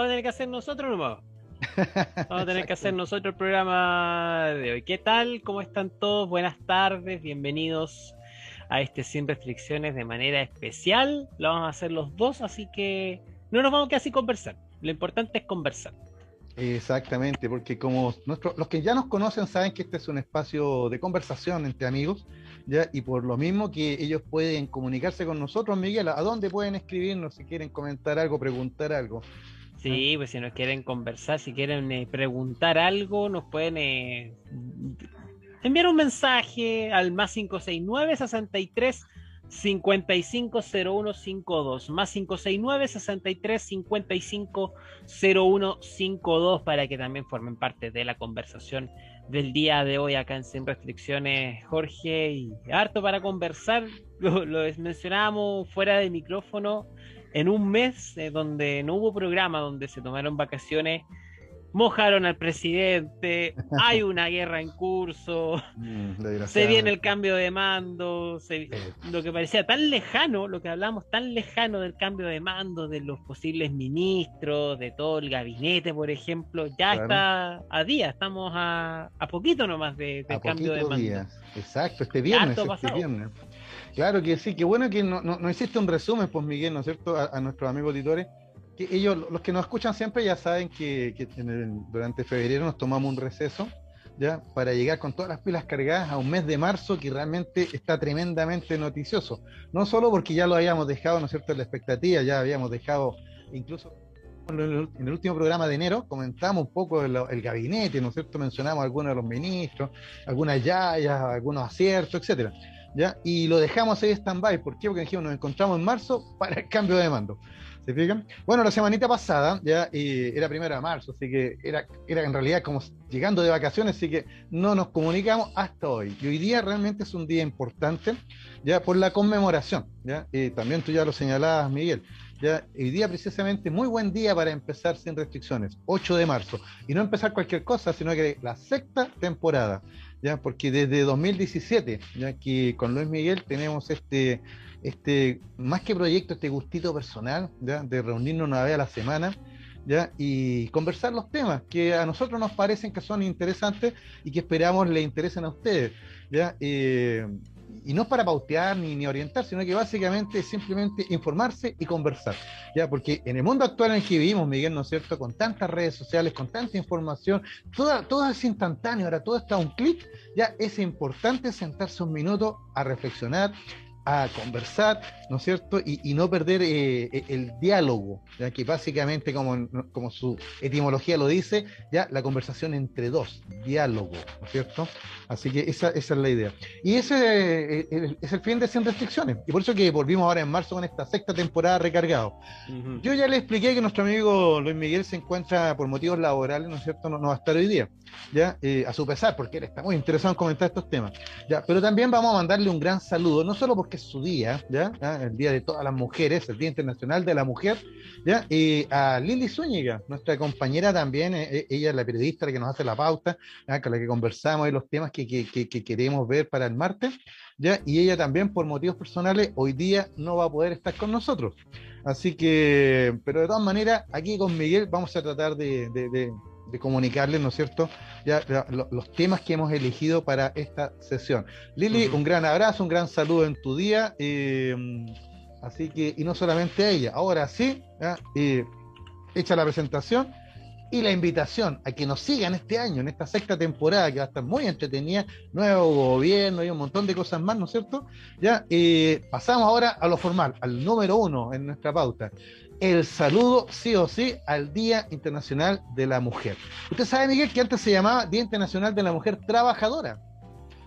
Vamos a tener que hacer nosotros nomás. Vamos a tener que hacer nosotros el programa de hoy. ¿Qué tal? ¿Cómo están todos? Buenas tardes, bienvenidos a este Sin Restricciones de manera especial. Lo vamos a hacer los dos, así que no nos vamos a quedar sin conversar. Lo importante es conversar. Exactamente, porque como los que ya nos conocen saben que este es un espacio de conversación entre amigos, ¿ya? y por lo mismo que ellos pueden comunicarse con nosotros, Miguel, ¿a dónde pueden escribirnos si quieren comentar algo, preguntar algo? Sí, pues si nos quieren conversar, si quieren eh, preguntar algo, nos pueden eh, enviar un mensaje al más 569 63 550152 más 569 63 550152 para que también formen parte de la conversación del día de hoy acá en Sin Restricciones, Jorge, y harto para conversar. Lo, lo mencionábamos fuera de micrófono en un mes eh, donde no hubo programa, donde se tomaron vacaciones mojaron al presidente, hay una guerra en curso, mm, se viene el cambio de mando, lo que parecía tan lejano, lo que hablamos tan lejano del cambio de mando, de los posibles ministros, de todo el gabinete, por ejemplo, ya está a día, estamos a, a poquito nomás de, del cambio de mando. Exacto, este viernes, este viernes. Claro que sí, qué bueno que no, no, hiciste un resumen, pues Miguel, ¿no es cierto?, a, nuestros amigos auditores ellos, los que nos escuchan siempre ya saben que, durante febrero nos tomamos un receso, ya, para llegar con todas las pilas cargadas a un mes de marzo que realmente está tremendamente noticioso. No solo porque ya lo habíamos dejado, ¿no es cierto?, en la expectativa, ya habíamos dejado incluso en el último programa de enero comentamos un poco el, el gabinete, ¿no es cierto? Mencionamos algunos de los ministros, algunas yayas, algunos aciertos, etcétera. ¿Ya? Y lo dejamos ahí stand-by. ¿Por qué? Porque dijimos, nos encontramos en marzo para el cambio de mando. ¿Se fijan? Bueno, la semanita pasada ya era primero de marzo, así que era, era en realidad como llegando de vacaciones, así que no nos comunicamos hasta hoy. Y hoy día realmente es un día importante, ya por la conmemoración, ya y también tú ya lo señalabas, Miguel. Ya, hoy día precisamente muy buen día para empezar sin restricciones, 8 de marzo. Y no empezar cualquier cosa, sino que la sexta temporada, ya, porque desde 2017, ya que con Luis Miguel tenemos este este, más que proyecto, este gustito personal, ¿ya? de reunirnos una vez a la semana, ¿ya? y conversar los temas que a nosotros nos parecen que son interesantes y que esperamos le interesen a ustedes. ¿ya? Eh, y no para pautear ni, ni, orientar, sino que básicamente es simplemente informarse y conversar, ¿ya? Porque en el mundo actual en el que vivimos, Miguel, ¿no es cierto?, con tantas redes sociales, con tanta información, todo, todo es instantáneo, ahora todo está a un clic, ya es importante sentarse un minuto a reflexionar, a conversar, ¿no es cierto? Y, no perder eh, eh, el diálogo, ya que básicamente, como, como su etimología lo dice, ya la conversación entre dos, diálogo, ¿no es cierto? Así que esa, esa es la idea. Y ese eh, es el fin de Sin Restricciones. Y por eso que volvimos ahora en marzo con esta sexta temporada recargado. Yo ya le expliqué que nuestro amigo Luis Miguel se encuentra por motivos laborales, ¿no es cierto? No, no va a estar hoy día, ya, a su pesar, porque él está muy interesado en comentar estos temas. Ya, pero también vamos a mandarle un gran saludo, no solo porque es su día, ¿ya? El día de todas las mujeres, el Día Internacional de la Mujer, ¿ya? Y a Lili Zúñiga, nuestra compañera también, eh, eh, ella es la periodista que nos hace la pauta, con la que conversamos de los temas que, queremos ver para el martes, ¿ya? Y ella también, por motivos personales, hoy día no va a poder estar con nosotros. Así que, pero de todas maneras, aquí con Miguel vamos a tratar de comunicarles, ¿no es cierto?, ya, los temas que hemos elegido para esta sesión. Lili, un gran abrazo, un gran saludo en tu día. Eh, así que, y no solamente a ella, ahora sí, eh, hecha la presentación y la invitación a que nos sigan este año, en esta sexta temporada, que va a estar muy entretenida, nuevo gobierno y un montón de cosas más, ¿no es cierto? Ya, eh, pasamos ahora a lo formal, al número uno en nuestra pauta el saludo sí o sí al Día Internacional de la Mujer. Usted sabe, Miguel, que antes se llamaba Día Internacional de la Mujer Trabajadora.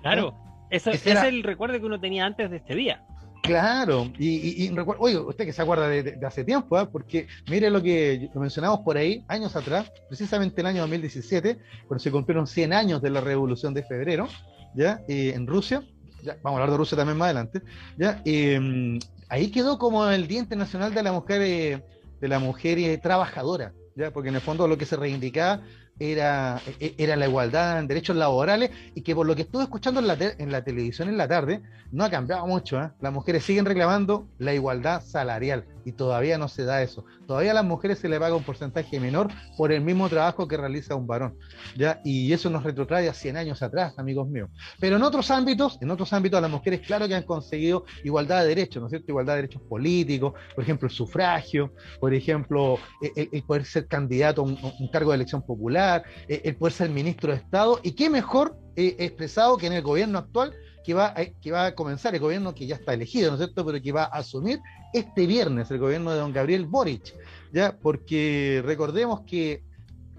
Claro, eso, ese es el recuerdo que uno tenía antes de este día. Claro, y, y, oye, usted que se acuerda de, hace tiempo, ¿eh? porque mire lo que lo mencionamos por ahí, años atrás, precisamente el año 2017, cuando se cumplieron 100 años de la Revolución de Febrero, ¿ya? en Rusia, ya, vamos a hablar de Rusia también más adelante, ¿ya? Eh, ahí quedó como el Día Internacional de la Mujer, eh, de la mujer eh, trabajadora, ¿ya? porque en el fondo lo que se reivindicaba era, e, era la igualdad en derechos laborales y que por lo que estuve escuchando en la, en la televisión en la tarde, no ha cambiado mucho. ¿eh? Las mujeres siguen reclamando la igualdad salarial y todavía no se da eso. Todavía a las mujeres se le paga un porcentaje menor por el mismo trabajo que realiza un varón. ¿ya? Y eso nos retrotrae a 100 años atrás, amigos míos. Pero en otros ámbitos, en otros ámbitos, las mujeres, claro que han conseguido igualdad de derechos, ¿no es cierto? Igualdad de derechos políticos, por ejemplo, el sufragio, por ejemplo, el, poder ser candidato a un, cargo de elección popular, el, poder ser ministro de Estado. Y qué mejor eh, expresado que en el gobierno actual que va, a, que va a comenzar el gobierno que ya está elegido, ¿no es cierto?, pero que va a asumir este viernes el gobierno de don Gabriel Boric, ¿ya? Porque recordemos que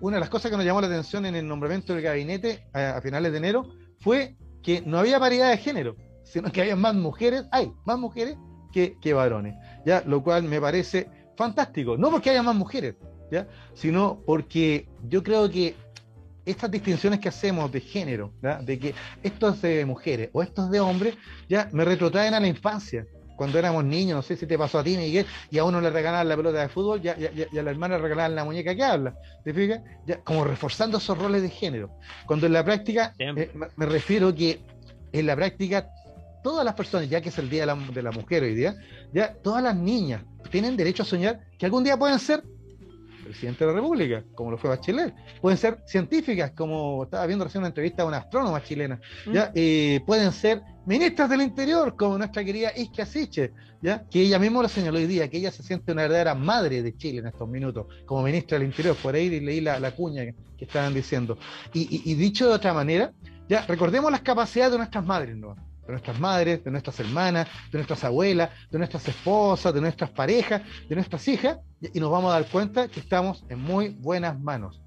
una de las cosas que nos llamó la atención en el nombramiento del gabinete a, finales de enero fue que no había paridad de género, sino que había más mujeres, hay más mujeres que, que varones, ¿ya? Lo cual me parece fantástico, no porque haya más mujeres, ¿ya? Sino porque yo creo que estas distinciones que hacemos de género, de que esto es de mujeres o esto es de hombres, ya me retrotraen a la infancia. Cuando éramos niños, no sé si te pasó a ti, Miguel, y a uno le regalaban la pelota de fútbol ya, y a la hermana le regalaban la muñeca que habla. ¿Te fijas? Ya, como reforzando esos roles de género. Cuando en la práctica, eh, me, refiero que en la práctica todas las personas, ya que es el Día de la, de la, Mujer hoy día, ya todas las niñas tienen derecho a soñar que algún día pueden ser presidente de la República, como lo fue Bachelet. Pueden ser científicas, como estaba viendo recién una entrevista a una astrónoma chilena. ¿ya? Mm. Eh, pueden ser ministras del Interior, como nuestra querida Isquia Siche, ¿ya? que ella misma lo señaló hoy día, que ella se siente una verdadera madre de Chile en estos minutos, como ministra del Interior. Por ahí leí la, la cuña que, estaban diciendo. Y, dicho de otra manera, ya recordemos las capacidades de nuestras madres, ¿no? De nuestras madres, de nuestras hermanas, de nuestras abuelas, de nuestras esposas, de nuestras parejas, de nuestras hijas, y nos vamos a dar cuenta que estamos en muy buenas manos.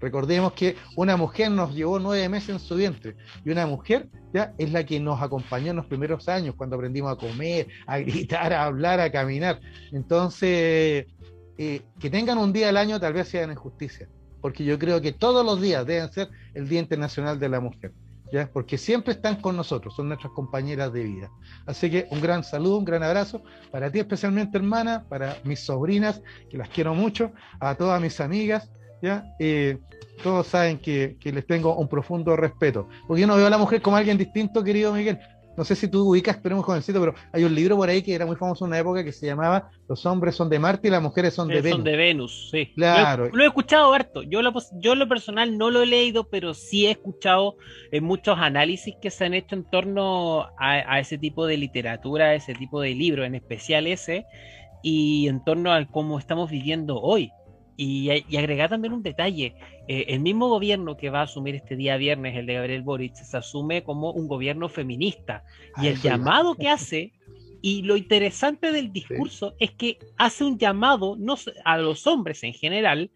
Recordemos que una mujer nos llevó nueve meses en su vientre, y una mujer ¿ya? es la que nos acompañó en los primeros años, cuando aprendimos a comer, a gritar, a hablar, a caminar. Entonces, eh, que tengan un día al año tal vez sea en injusticia, porque yo creo que todos los días deben ser el Día Internacional de la Mujer. Porque siempre están con nosotros, son nuestras compañeras de vida. Así que un gran saludo, un gran abrazo para ti especialmente hermana, para mis sobrinas, que las quiero mucho, a todas mis amigas, ¿ya? Eh, todos saben que, les tengo un profundo respeto, porque yo no veo a la mujer como alguien distinto, querido Miguel, no sé si tú ubicas, pero muy jovencito, pero hay un libro por ahí que era muy famoso en una época que se llamaba Los hombres son de Marte y las mujeres son de eh, Venus. Son de Venus, sí. Claro. Lo, he escuchado harto. Yo lo, yo lo personal no lo he leído, pero sí he escuchado en muchos análisis que se han hecho en torno a, ese tipo de literatura, a ese tipo de libro, en especial ese, y en torno a cómo estamos viviendo hoy. Y, agregar también un detalle, eh, el mismo gobierno que va a asumir este día viernes, el de Gabriel Boric, se asume como un gobierno feminista. y el llamado que hace, y lo interesante del discurso es que hace un llamado no, a los hombres en general,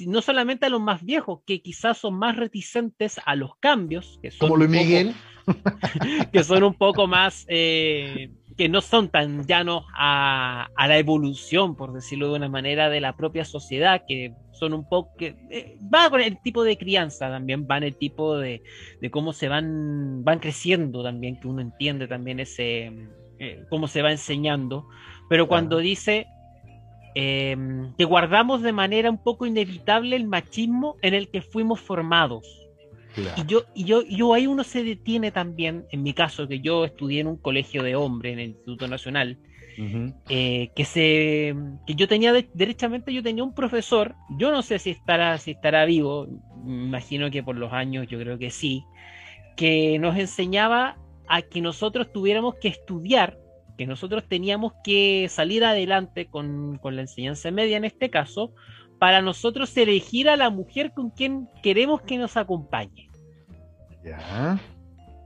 no solamente a los más viejos, que quizás son más reticentes a los cambios, que son como Luis Miguel, que son un poco más... Eh, que no son tan llanos a, la evolución, por decirlo de una manera, de la propia sociedad, que son un poco, que eh, va con el tipo de crianza también, va en el tipo de, cómo se van, van creciendo también, que uno entiende también ese, eh, cómo se va enseñando, pero cuando dice em, que guardamos de manera un poco inevitable el machismo en el que fuimos formados y yo, y yo, yo ahí uno se detiene también, en mi caso, que yo estudié en un colegio de hombres en el Instituto Nacional, eh, que se que yo tenía derechamente yo tenía un profesor, yo no sé si estará, si estará vivo, me imagino que por los años yo creo que sí, que nos enseñaba a que nosotros tuviéramos que estudiar, que nosotros teníamos que salir adelante con, con la enseñanza media en este caso, para nosotros elegir a la mujer con quien queremos que nos acompañe. Ya.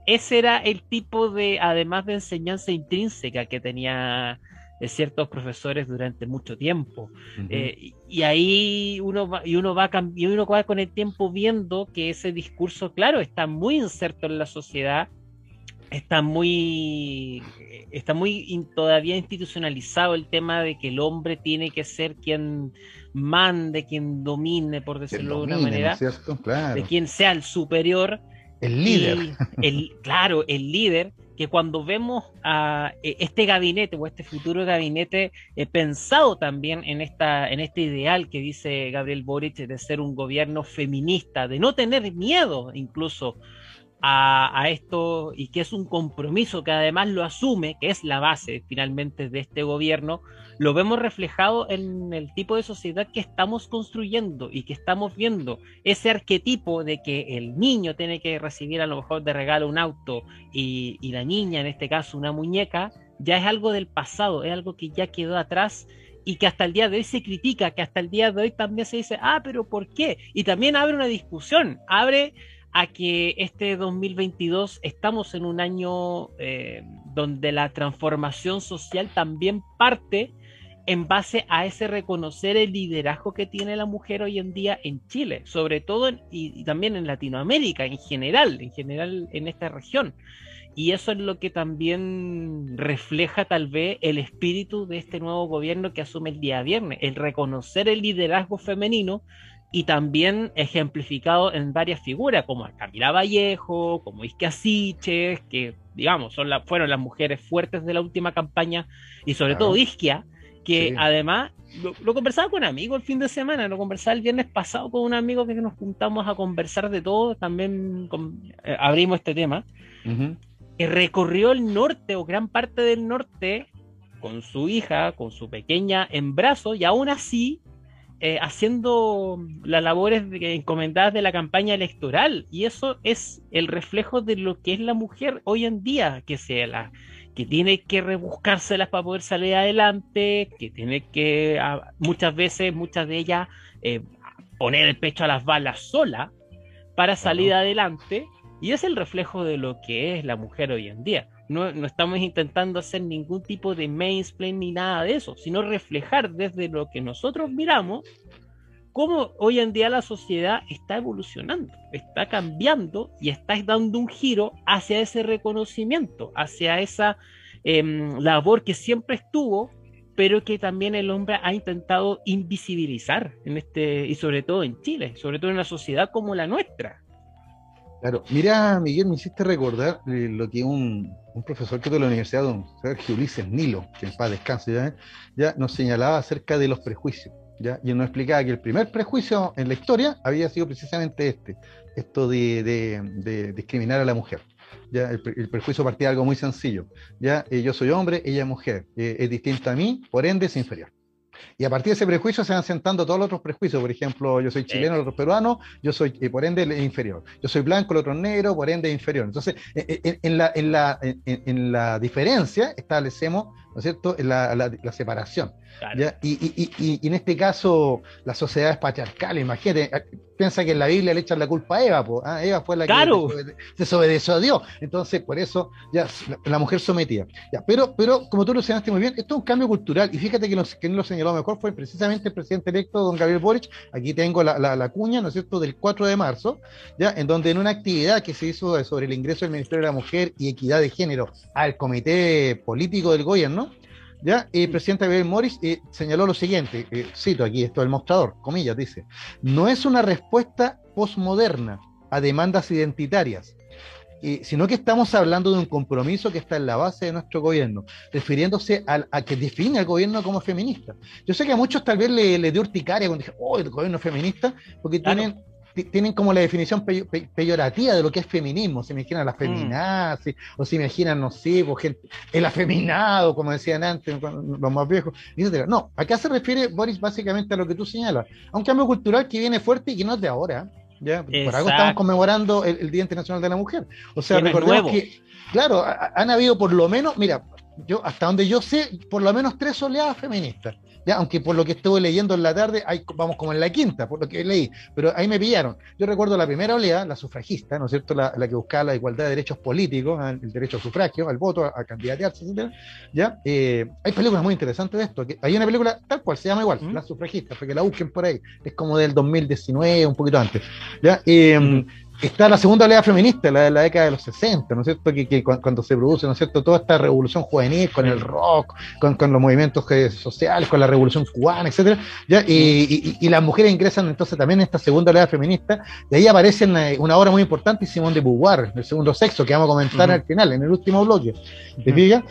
Ese era el tipo de, además de enseñanza intrínseca que tenía eh, ciertos profesores durante mucho tiempo. Eh, y ahí uno va, y uno va y uno va con el tiempo viendo que ese discurso, claro, está muy inserto en la sociedad, está muy está muy todavía institucionalizado el tema de que el hombre tiene que ser quien mande, quien domine, por decirlo de una manera, de quien sea el superior. El líder. el, claro, el líder que cuando vemos a eh, este gabinete o este futuro gabinete eh, pensado también en, esta, en este ideal que dice Gabriel Boric de ser un gobierno feminista, de no tener miedo incluso a, esto y que es un compromiso que además lo asume, que es la base finalmente de este gobierno, lo vemos reflejado en el tipo de sociedad que estamos construyendo y que estamos viendo. Ese arquetipo de que el niño tiene que recibir a lo mejor de regalo un auto y, y la niña, en este caso una muñeca, ya es algo del pasado, es algo que ya quedó atrás y que hasta el día de hoy se critica, que hasta el día de hoy también se dice, ah, pero ¿por qué? Y también abre una discusión, abre a que este 2022 estamos en un año eh, donde la transformación social también parte en base a ese reconocer el liderazgo que tiene la mujer hoy en día en Chile, sobre todo y, también en Latinoamérica en general, en general en esta región. Y eso es lo que también refleja tal vez el espíritu de este nuevo gobierno que asume el día viernes, el reconocer el liderazgo femenino y también ejemplificado en varias figuras, como Camila Vallejo, como Isquia Siches, que digamos son la, fueron las mujeres fuertes de la última campaña, y sobre todo Isquia, que además lo, conversaba con amigos el fin de semana, lo conversaba el viernes pasado con un amigo que nos juntamos a conversar de todo, también eh, abrimos este tema, que recorrió el norte o gran parte del norte con su hija, con su pequeña en brazos, y aún así eh, haciendo las labores encomendadas de la campaña electoral. Y eso es el reflejo de lo que es la mujer hoy en día, que sea la que tiene que rebuscárselas para poder salir adelante, que tiene que muchas veces, muchas de ellas, eh, poner el pecho a las balas sola para salir adelante. Y es el reflejo de lo que es la mujer hoy en día no, estamos intentando hacer ningún tipo de mansplain ni nada de eso, sino reflejar desde lo que nosotros miramos cómo hoy en día la sociedad está evolucionando, está cambiando y está dando un giro hacia ese reconocimiento, hacia esa em, labor que siempre estuvo, pero que también el hombre ha intentado invisibilizar en este y sobre todo en Chile, sobre todo en una sociedad como la nuestra. Claro, mira, Miguel, me hiciste recordar eh, lo que un, profesor que de la Universidad, don Sergio Ulises Nilo, que en paz descanse, ¿ya? ya nos señalaba acerca de los prejuicios. ¿ya? Y él nos explicaba que el primer prejuicio en la historia había sido precisamente este, esto de, discriminar a la mujer. ¿ya? El, prejuicio partía de algo muy sencillo. ¿ya? Eh, yo soy hombre, ella es mujer, eh, es distinta a mí, por ende es inferior. Y a partir de ese prejuicio se van sentando todos los otros prejuicios. Por ejemplo, yo soy chileno, el otro peruano, yo soy, eh, por ende, inferior. Yo soy blanco, el otro negro, por ende, inferior. Entonces, en, la, en, la, en, la diferencia establecemos, ¿no es cierto?, la, la separación. Y, en este caso, la sociedad es patriarcal, imagínate, ah, piensa que en la Biblia le echan la culpa a Eva, ¿ah? Eva fue la que se desobedeció a Dios, entonces por eso ya la, mujer sometida. Ya, pero, pero como tú lo señalaste muy bien, esto es un cambio cultural, y fíjate que lo, quien lo señaló mejor fue precisamente el presidente electo, don Gabriel Boric, aquí tengo la, la, cuña, ¿no es cierto?, del 4 de marzo, ya, en donde en una actividad que se hizo sobre el ingreso del Ministerio de la Mujer y Equidad de Género al comité político del gobierno, ¿Ya? Y el presidente Gabriel Morris eh, señaló lo siguiente, eh, cito aquí esto del mostrador, comillas, dice, no es una respuesta posmoderna a demandas identitarias, sino que estamos hablando de un compromiso que está en la base de nuestro gobierno, refiriéndose a, que define al gobierno como feminista. Yo sé que a muchos tal vez le, le dio urticaria cuando dije, oh, el gobierno feminista, porque tienen tienen como la definición peyorativa de lo que es feminismo. Se imaginan las mm. feminazis, o se imaginan, no sé, pues, gente, el afeminado, como decían antes los más viejos. No, acá se refiere, Boris, básicamente a lo que tú señalas. A un cambio cultural que viene fuerte y que no es de ahora. ¿ya? Por algo estamos conmemorando el, Día Internacional de la Mujer. O sea, recordemos que, claro, han habido por lo menos, mira, yo hasta donde yo sé, por lo menos tres oleadas feministas aunque por lo que estuve leyendo en la tarde, hay, vamos como en la quinta, por lo que leí, pero ahí me pillaron. Yo recuerdo la primera oleada, la sufragista, ¿no es cierto?, la, que buscaba la igualdad de derechos políticos, el derecho al sufragio, al voto, a, candidatearse, etc. ¿ya? Eh, hay películas muy interesantes de esto, que hay una película tal cual, se llama igual, La sufragista, para que la busquen por ahí, es como del 2019, un poquito antes, ¿ya? Eh, está la segunda oleada feminista, la de la década de los 60, ¿no es cierto? Que, cuando se produce, ¿no es cierto? Toda esta revolución juvenil con el rock, con, los movimientos sociales, con la revolución cubana, etcétera, Y, las mujeres ingresan entonces también en esta segunda oleada feminista, y ahí aparece una, obra muy importante, Simón de Beauvoir, el segundo sexo, que vamos a comentar al final, en el último bloque, ¿te fijas?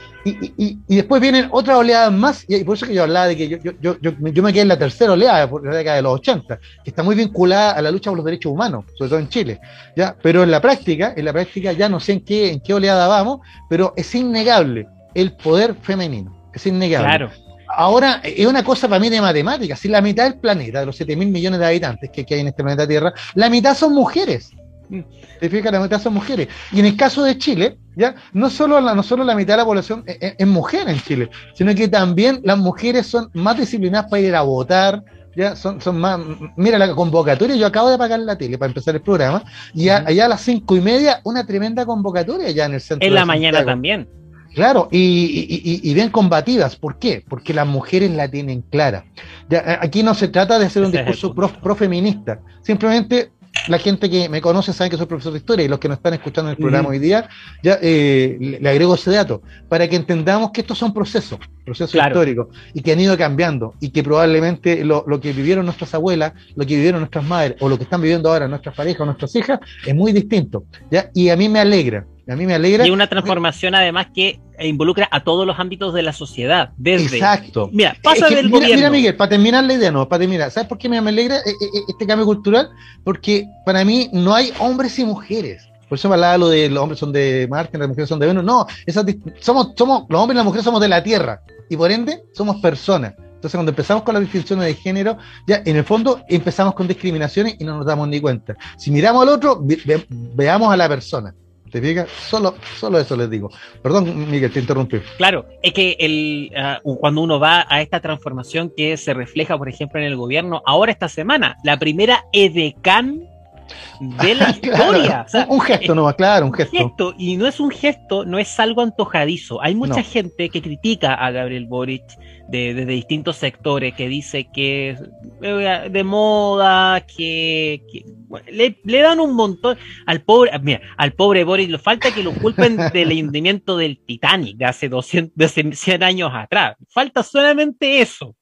Y, después vienen otras oleadas más, y por eso que yo hablaba de que yo, yo, yo, yo me quedé en la tercera oleada, por la década de los 80, que está muy vinculada a la lucha por los derechos humanos, sobre todo en Chile. ¿ya? Pero en la práctica, en la práctica ya no sé en qué, en qué oleada vamos, pero es innegable el poder femenino. Es innegable. Claro. Ahora, es una cosa para mí de matemáticas. Si la mitad del planeta, de los 7 mil millones de habitantes que, hay en este planeta Tierra, la mitad son mujeres. ¿Te fijas? La mitad son mujeres. Y en el caso de Chile, ¿ya? No solo la, no solo la mitad de la población es, es, mujer en Chile, sino que también las mujeres son más disciplinadas para ir a votar, ya son, son más. Mira la convocatoria, yo acabo de apagar la tele para empezar el programa, y allá a las cinco y media, una tremenda convocatoria ya en el centro. En la mañana también. Claro, y, bien combatidas. ¿Por qué? Porque las mujeres la tienen clara. Ya, aquí no se trata de hacer un discurso profeminista. Simplemente la gente que me conoce sabe que soy profesor de historia y los que nos están escuchando en el programa hoy día, ya eh, le, agrego ese dato, para que entendamos que estos son procesos, procesos históricos, y que han ido cambiando, y que probablemente lo, que vivieron nuestras abuelas, lo que vivieron nuestras madres, o lo que están viviendo ahora nuestras parejas o nuestras hijas, es muy distinto. ¿ya? Y a mí me alegra, a mí me alegra. Y una transformación además que involucra a todos los ámbitos de la sociedad. Desde, Exacto. Mira, pasa del mira, gobierno. Mira, Miguel, para terminar la idea, no, para terminar, ¿sabes por qué me alegra eh, eh, eh, este cambio cultural? Porque para mí no hay hombres y mujeres. Por eso me hablaba lo de los hombres son de Marte, las mujeres son de Venus. No, esas, somos, somos, los hombres y las mujeres somos de la Tierra. Y por ende, somos personas. Entonces, cuando empezamos con las distinciones de género, ya en el fondo empezamos con discriminaciones y no nos damos ni cuenta. Si miramos al otro, veamos a la persona. ¿Te fijas? Solo, solo eso les digo. Perdón, Miguel, te interrumpí. Claro, es que el, ah, cuando uno va a esta transformación que se refleja, por ejemplo, en el gobierno, ahora esta semana, la primera edecán de la historia. un gesto no claro, un gesto. Y no es un gesto, no es algo antojadizo. Hay mucha gente que critica a Gabriel Boric de, distintos sectores que dice que es eh, de moda, que, le, dan un montón al pobre, mira, al pobre Boris, le falta que lo culpen del hundimiento del Titanic de hace 200, de 100 años atrás. Falta solamente eso,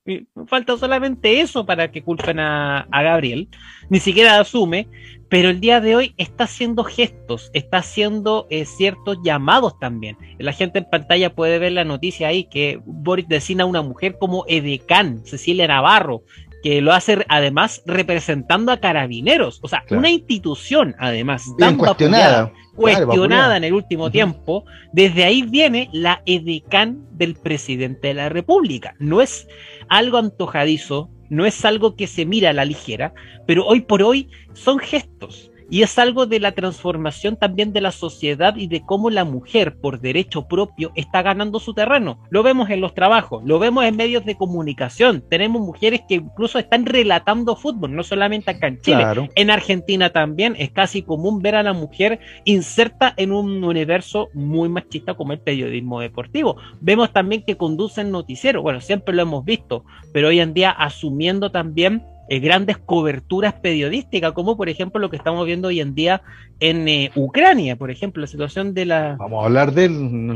falta solamente eso para que culpen a, a Gabriel. Ni siquiera asume, pero el día de hoy está haciendo gestos, está haciendo eh, ciertos llamados también. La gente en pantalla puede ver la noticia ahí que Boris designa a una mujer como Edecán, Cecilia Navarro, que lo hace además representando a carabineros, o sea, una institución además tan cuestionada, cuestionada en el último tiempo, desde ahí viene la edecán del presidente de la República. No es algo antojadizo, no es algo que se mira a la ligera, pero hoy por hoy son gestos. Y es algo de la transformación también de la sociedad y de cómo la mujer, por derecho propio, está ganando su terreno. Lo vemos en los trabajos, lo vemos en medios de comunicación. Tenemos mujeres que incluso están relatando fútbol, no solamente acá en Chile. En Argentina también es casi común ver a la mujer inserta en un universo muy machista como el periodismo deportivo. Vemos también que conducen noticieros, bueno, siempre lo hemos visto, pero hoy en día asumiendo también eh, grandes coberturas periodísticas, como por ejemplo lo que estamos viendo hoy en día en eh, Ucrania, por ejemplo, la situación de la... Vamos a hablar de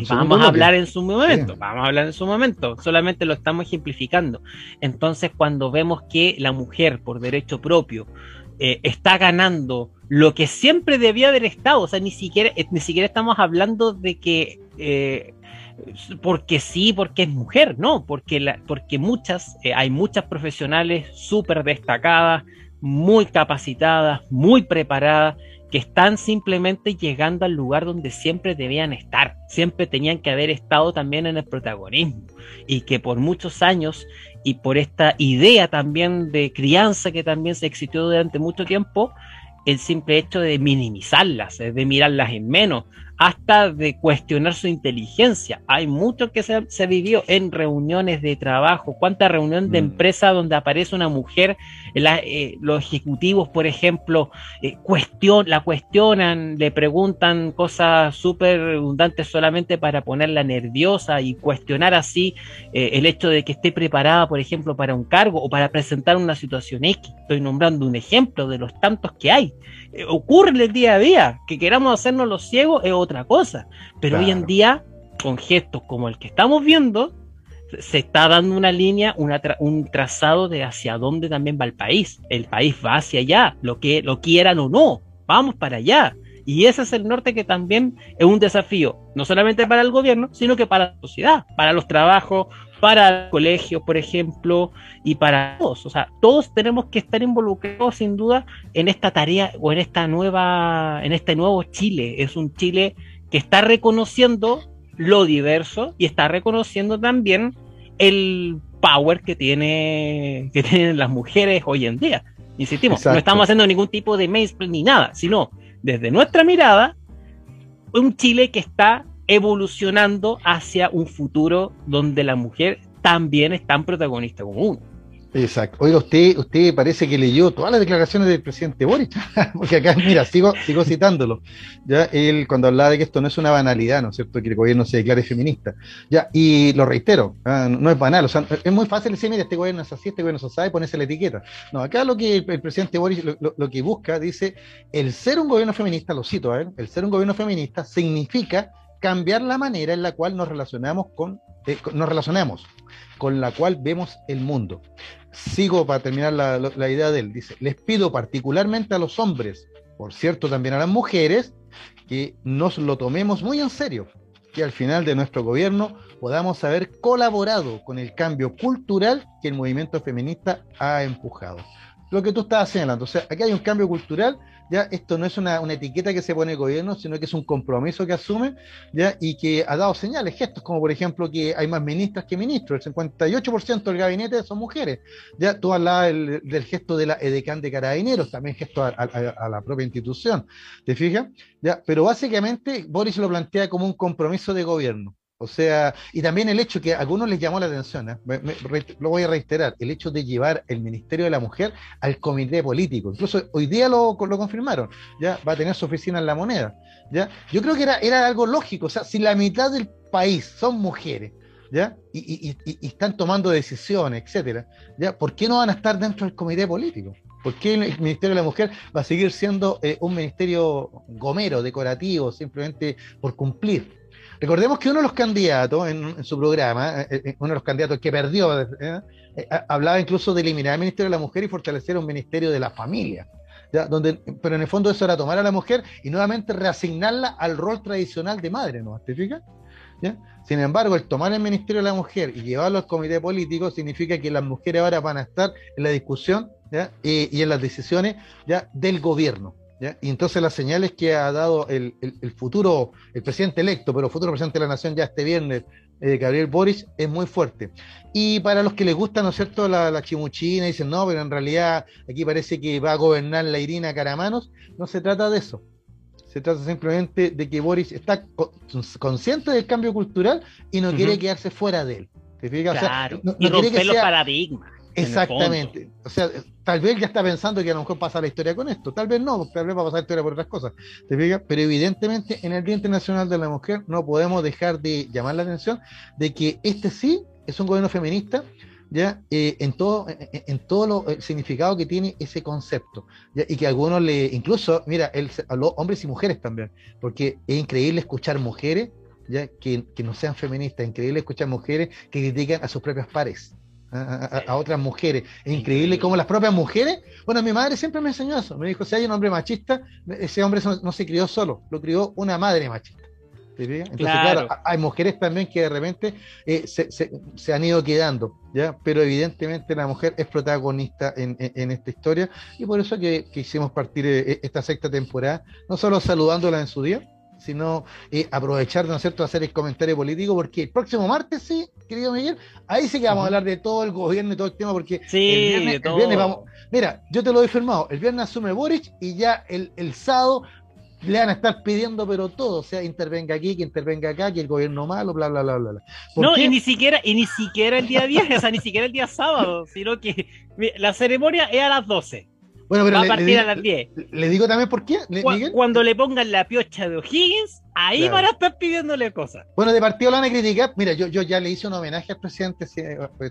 Vamos a hablar en su momento, vamos a hablar en su momento, solamente lo estamos ejemplificando. Entonces, cuando vemos que la mujer, por derecho propio, eh, está ganando lo que siempre debía haber estado, o sea, ni siquiera, ni siquiera estamos hablando de que porque sí, porque es mujer, no, porque, la, porque muchas, eh, hay muchas profesionales súper destacadas, muy capacitadas, muy preparadas, que están simplemente llegando al lugar donde siempre debían estar, siempre tenían que haber estado también en el protagonismo. Y que por muchos años y por esta idea también de crianza que también se existió durante mucho tiempo, el simple hecho de minimizarlas, de mirarlas en menos, hasta de cuestionar su inteligencia. Hay mucho que se, se vivió en reuniones de trabajo, cuánta reunión de mm. empresa donde aparece una mujer, eh, los ejecutivos, por ejemplo, eh, la cuestionan, le preguntan cosas súper redundantes solamente para ponerla nerviosa y cuestionar así eh, el hecho de que esté preparada, por ejemplo, para un cargo o para presentar una situación X. Estoy nombrando un ejemplo de los tantos que hay. Eh, ocurre el día a día. Que queramos hacernos los ciegos es otra cosa. Pero hoy en día, con gestos como el que estamos viendo, se está dando una línea, un trazado de hacia dónde también va el país. El país va hacia allá, lo que lo quieran o no. Vamos para allá. Y ese es el norte que también es un desafío, no solamente para el gobierno, sino que para la sociedad, para los trabajos, para colegios, por ejemplo, y para todos. O sea, todos tenemos que estar involucrados sin duda en esta tarea o en esta nueva, en este nuevo Chile. Es un Chile que está reconociendo lo diverso y está reconociendo también el power que tiene que tienen las mujeres hoy en día. Insistimos, no estamos haciendo ningún tipo de mainstream ni nada, sino desde nuestra mirada un Chile que está evolucionando hacia un futuro donde la mujer también es tan protagonista como uno. Exacto. Oiga, usted, usted parece que leyó todas las declaraciones del presidente Boric, porque acá, mira, sigo, sigo citándolo. Ya, él cuando hablaba de que esto no es una banalidad, ¿no es cierto? Que el gobierno se declare feminista. Ya, y lo reitero, ¿ah? no es banal, o sea, es muy fácil decir, mira, este gobierno es así, este gobierno es así, y ponerse la etiqueta. No, acá lo que el, presidente Boric lo, que busca, dice, el ser un gobierno feminista, lo cito a ver, el ser un gobierno feminista significa cambiar la manera en la cual nos relacionamos con, eh, nos relacionamos, con la cual vemos el mundo. Sigo para terminar la, la, idea de él. Dice, les pido particularmente a los hombres, por cierto también a las mujeres, que nos lo tomemos muy en serio, que al final de nuestro gobierno podamos haber colaborado con el cambio cultural que el movimiento feminista ha empujado. Lo que tú estás señalando, o sea, aquí hay un cambio cultural ya esto no es una, etiqueta que se pone el gobierno, sino que es un compromiso que asume, ya y que ha dado señales, gestos, como por ejemplo que hay más ministras que ministros, el 58% del gabinete son mujeres, ya tú hablabas del, gesto de la edecán de carabineros, también gesto a, la propia institución, ¿te fijas? Ya, pero básicamente Boris lo plantea como un compromiso de gobierno. O sea, y también el hecho que a algunos les llamó la atención, ¿eh? lo voy a reiterar, el hecho de llevar el Ministerio de la Mujer al comité político. Incluso hoy día lo, confirmaron, ya va a tener su oficina en la moneda. ¿ya? Yo creo que era, algo lógico, o sea, si la mitad del país son mujeres, ¿ya? Y, están tomando decisiones, etcétera, ¿ya? ¿Por qué no van a estar dentro del comité político? ¿Por qué el Ministerio de la Mujer va a seguir siendo eh, un ministerio gomero, decorativo, simplemente por cumplir? Recordemos que uno de los candidatos en, su programa, eh, eh, uno de los candidatos que perdió, eh, hablaba incluso de eliminar el Ministerio de la Mujer y fortalecer un Ministerio de la Familia. Pero en el fondo eso era tomar a la mujer y nuevamente reasignarla al rol tradicional de madre, ¿no? ¿Te fijas? Sin embargo, el tomar el Ministerio de la Mujer y llevarlo al comité político significa que las mujeres ahora van a estar en la discusión y, y, en las decisiones ¿ya? del gobierno. Y entonces las señales que ha dado el, futuro, el presidente electo, pero futuro presidente de la nación ya este viernes, eh, Gabriel Boris, es muy fuerte. Y para los que les gusta, ¿no es cierto?, la, la, chimuchina, dicen, no, pero en realidad aquí parece que va a gobernar la Irina Caramanos, no se trata de eso. Se trata simplemente de que Boris está consciente del cambio cultural y no quiere quedarse fuera de él. Claro, y romper los paradigmas. Exactamente. O sea, tal vez ya está pensando que a lo mejor pasa la historia con esto. Tal vez no, tal vez va a pasar la historia por otras cosas. ¿Te Pero evidentemente en el Día Internacional de la Mujer no podemos dejar de llamar la atención de que este sí es un gobierno feminista, ya eh, en todo en, todo lo, el significado que tiene ese concepto y que algunos le incluso mira el, hombres y mujeres también porque es increíble escuchar mujeres ya que, que no sean feministas es increíble escuchar mujeres que critican a sus propios pares a, otras mujeres. Es increíble cómo las propias mujeres, bueno, mi madre siempre me enseñó eso, me dijo, si hay un hombre machista, ese hombre no, se crió solo, lo crió una madre machista. Entonces, claro. hay mujeres también que de repente eh, se, han ido quedando, ¿ya? Pero evidentemente la mujer es protagonista en, esta historia y por eso que, quisimos partir eh, esta sexta temporada, no solo saludándola en su día, sino eh, aprovechar, ¿no es cierto?, hacer el comentario político, porque el próximo martes, sí, querido Miguel, ahí sí que vamos a hablar de todo el gobierno y todo el tema, porque sí, el, viernes, vamos. Mira, yo te lo he firmado, el viernes asume Boric y ya el, el sábado le van a estar pidiendo, pero todo, o sea, intervenga aquí, que intervenga acá, que el gobierno malo, bla, bla, bla, bla. bla. No, y ni siquiera, y ni siquiera el día 10, o sea, ni siquiera el día sábado, sino que la ceremonia es a las 12. Bueno, pero va a partir a las 10. Le digo también por qué, Cuando le pongan la piocha de O'Higgins, ahí van a estar pidiéndole cosas. Bueno, de partido lo van a criticar. Mira, yo, yo ya le hice un homenaje al presidente.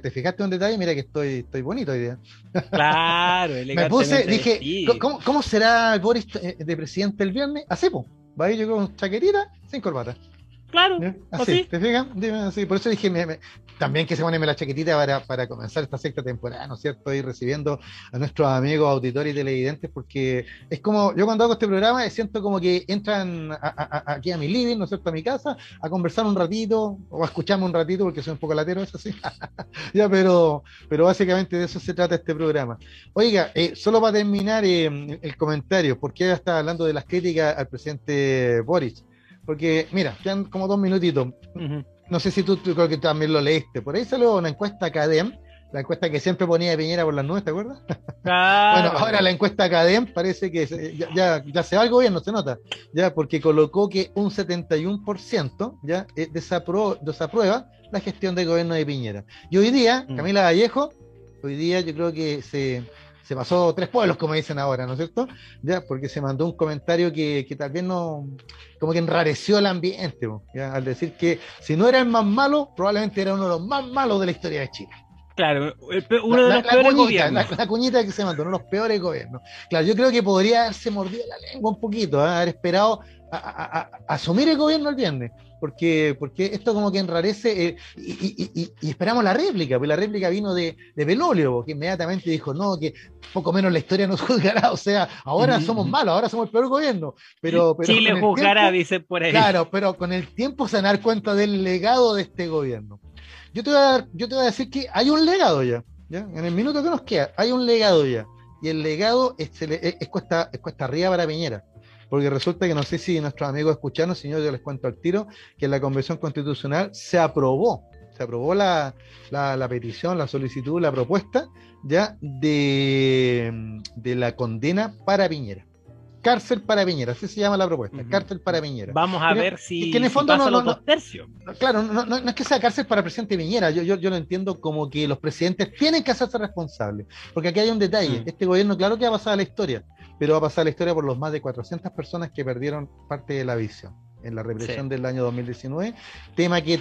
¿Te fijaste un detalle? Mira que estoy, estoy bonito hoy día. Claro, Me puse, dije, ¿cómo, ¿cómo, será Boris eh, de presidente el viernes? Así, pues. Va a ir yo con chaquerita, sin corbata. Claro. Así, ¿te fijas? Así. Por eso dije, también que se pone la chaquetita para, para, comenzar esta sexta temporada, ¿no es cierto? Ir recibiendo a nuestros amigos auditores y televidentes, porque es como, yo cuando hago este programa siento como que entran aquí a mi living, ¿no es cierto? A mi casa, a conversar un ratito, o a escucharme un ratito, porque soy un poco latero, eso sí. ya, pero, pero básicamente de eso se trata este programa. Oiga, eh, solo para terminar eh, el comentario, porque ella está hablando de las críticas al presidente Boris. Porque, mira, quedan como dos minutitos. No sé si tú, creo que también lo leíste. Por ahí salió una encuesta CADEM, la encuesta que siempre ponía Piñera por las nubes, ¿te acuerdas? bueno, ahora la encuesta CADEM parece que ya, ya, se va al gobierno, se nota, ya porque colocó que un 71% ya eh, desaprueba la gestión del gobierno de Piñera. Y hoy día, mm. Camila Vallejo, hoy día yo creo que se, se pasó tres pueblos, como dicen ahora, ¿no es cierto? Ya, porque se mandó un comentario que, que tal vez no, como que enrareció el ambiente, ¿ya? al decir que si no era el más malo, probablemente era uno de los más malos de la historia de Chile. Claro, uno de los peores gobiernos. La, cuñita que se mandó, uno de los peores gobiernos. Claro, yo creo que podría haberse mordido la lengua un poquito, ¿eh? haber esperado a, asumir el gobierno el viernes porque, porque esto como que enrarece eh, y, esperamos la réplica, pues la réplica vino de, de Belolio, que inmediatamente dijo, no, que poco menos la historia nos juzgará, o sea, ahora somos malos, ahora somos el peor gobierno. Pero, pero Chile juzgará, dice por ahí. Claro, pero con el tiempo se van a dar cuenta del legado de este gobierno. Yo te voy a, yo te voy a decir que hay un legado ya, ya, en el minuto que nos queda, hay un legado ya. Y el legado es, es, cuesta, es cuesta arriba para Piñera porque resulta que no sé si nuestros amigos escucharon, señor, yo les cuento al tiro, que en la Convención Constitucional se aprobó, se aprobó la, petición, la solicitud, la propuesta ya de, de la condena para Piñera cárcel para Piñera, así se llama la propuesta, cárcel para Piñera. Vamos a ver si, que en el fondo no, no, no, Claro, no, es que sea cárcel para presidente Piñera, yo, yo, yo lo entiendo como que los presidentes tienen que hacerse responsables, porque aquí hay un detalle, mm. este gobierno claro que ha pasado a la historia, pero va a pasar la historia por los más de 400 personas que perdieron parte de la visión en la represión del año 2019, tema que,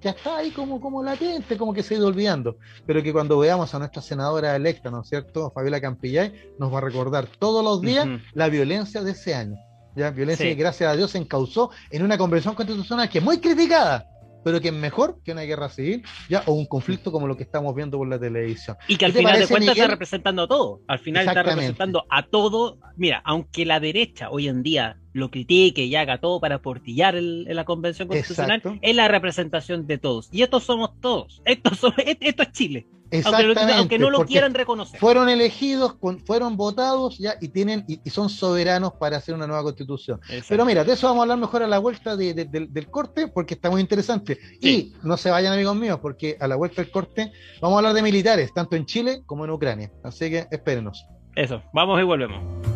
ya está ahí como, como latente, como que se ha ido olvidando, pero que cuando veamos a nuestra senadora electa, ¿no es cierto?, Fabiola Campillay, nos va a recordar todos los días la violencia de ese año. ¿ya? Violencia que gracias a Dios se encausó en una convención constitucional que es muy criticada, pero que es mejor que una guerra civil, ya, o un conflicto como lo que estamos viendo por la televisión. Y que al final de cuentas está representando a todo. Al final está representando a todo. Mira, aunque la derecha hoy en día lo critique y haga todo para portillar la convención constitucional, es la representación de todos. Y estos somos todos. Esto, esto es Chile. Aunque, no lo quieran reconocer. Fueron elegidos, fueron votados ya y tienen y, son soberanos para hacer una nueva constitución. Pero mira, de eso vamos a hablar mejor a la vuelta del, corte porque está muy interesante. Y no se vayan amigos míos porque a la vuelta del corte vamos a hablar de militares, tanto en Chile como en Ucrania. Así que espérenos. Eso, vamos y volvemos.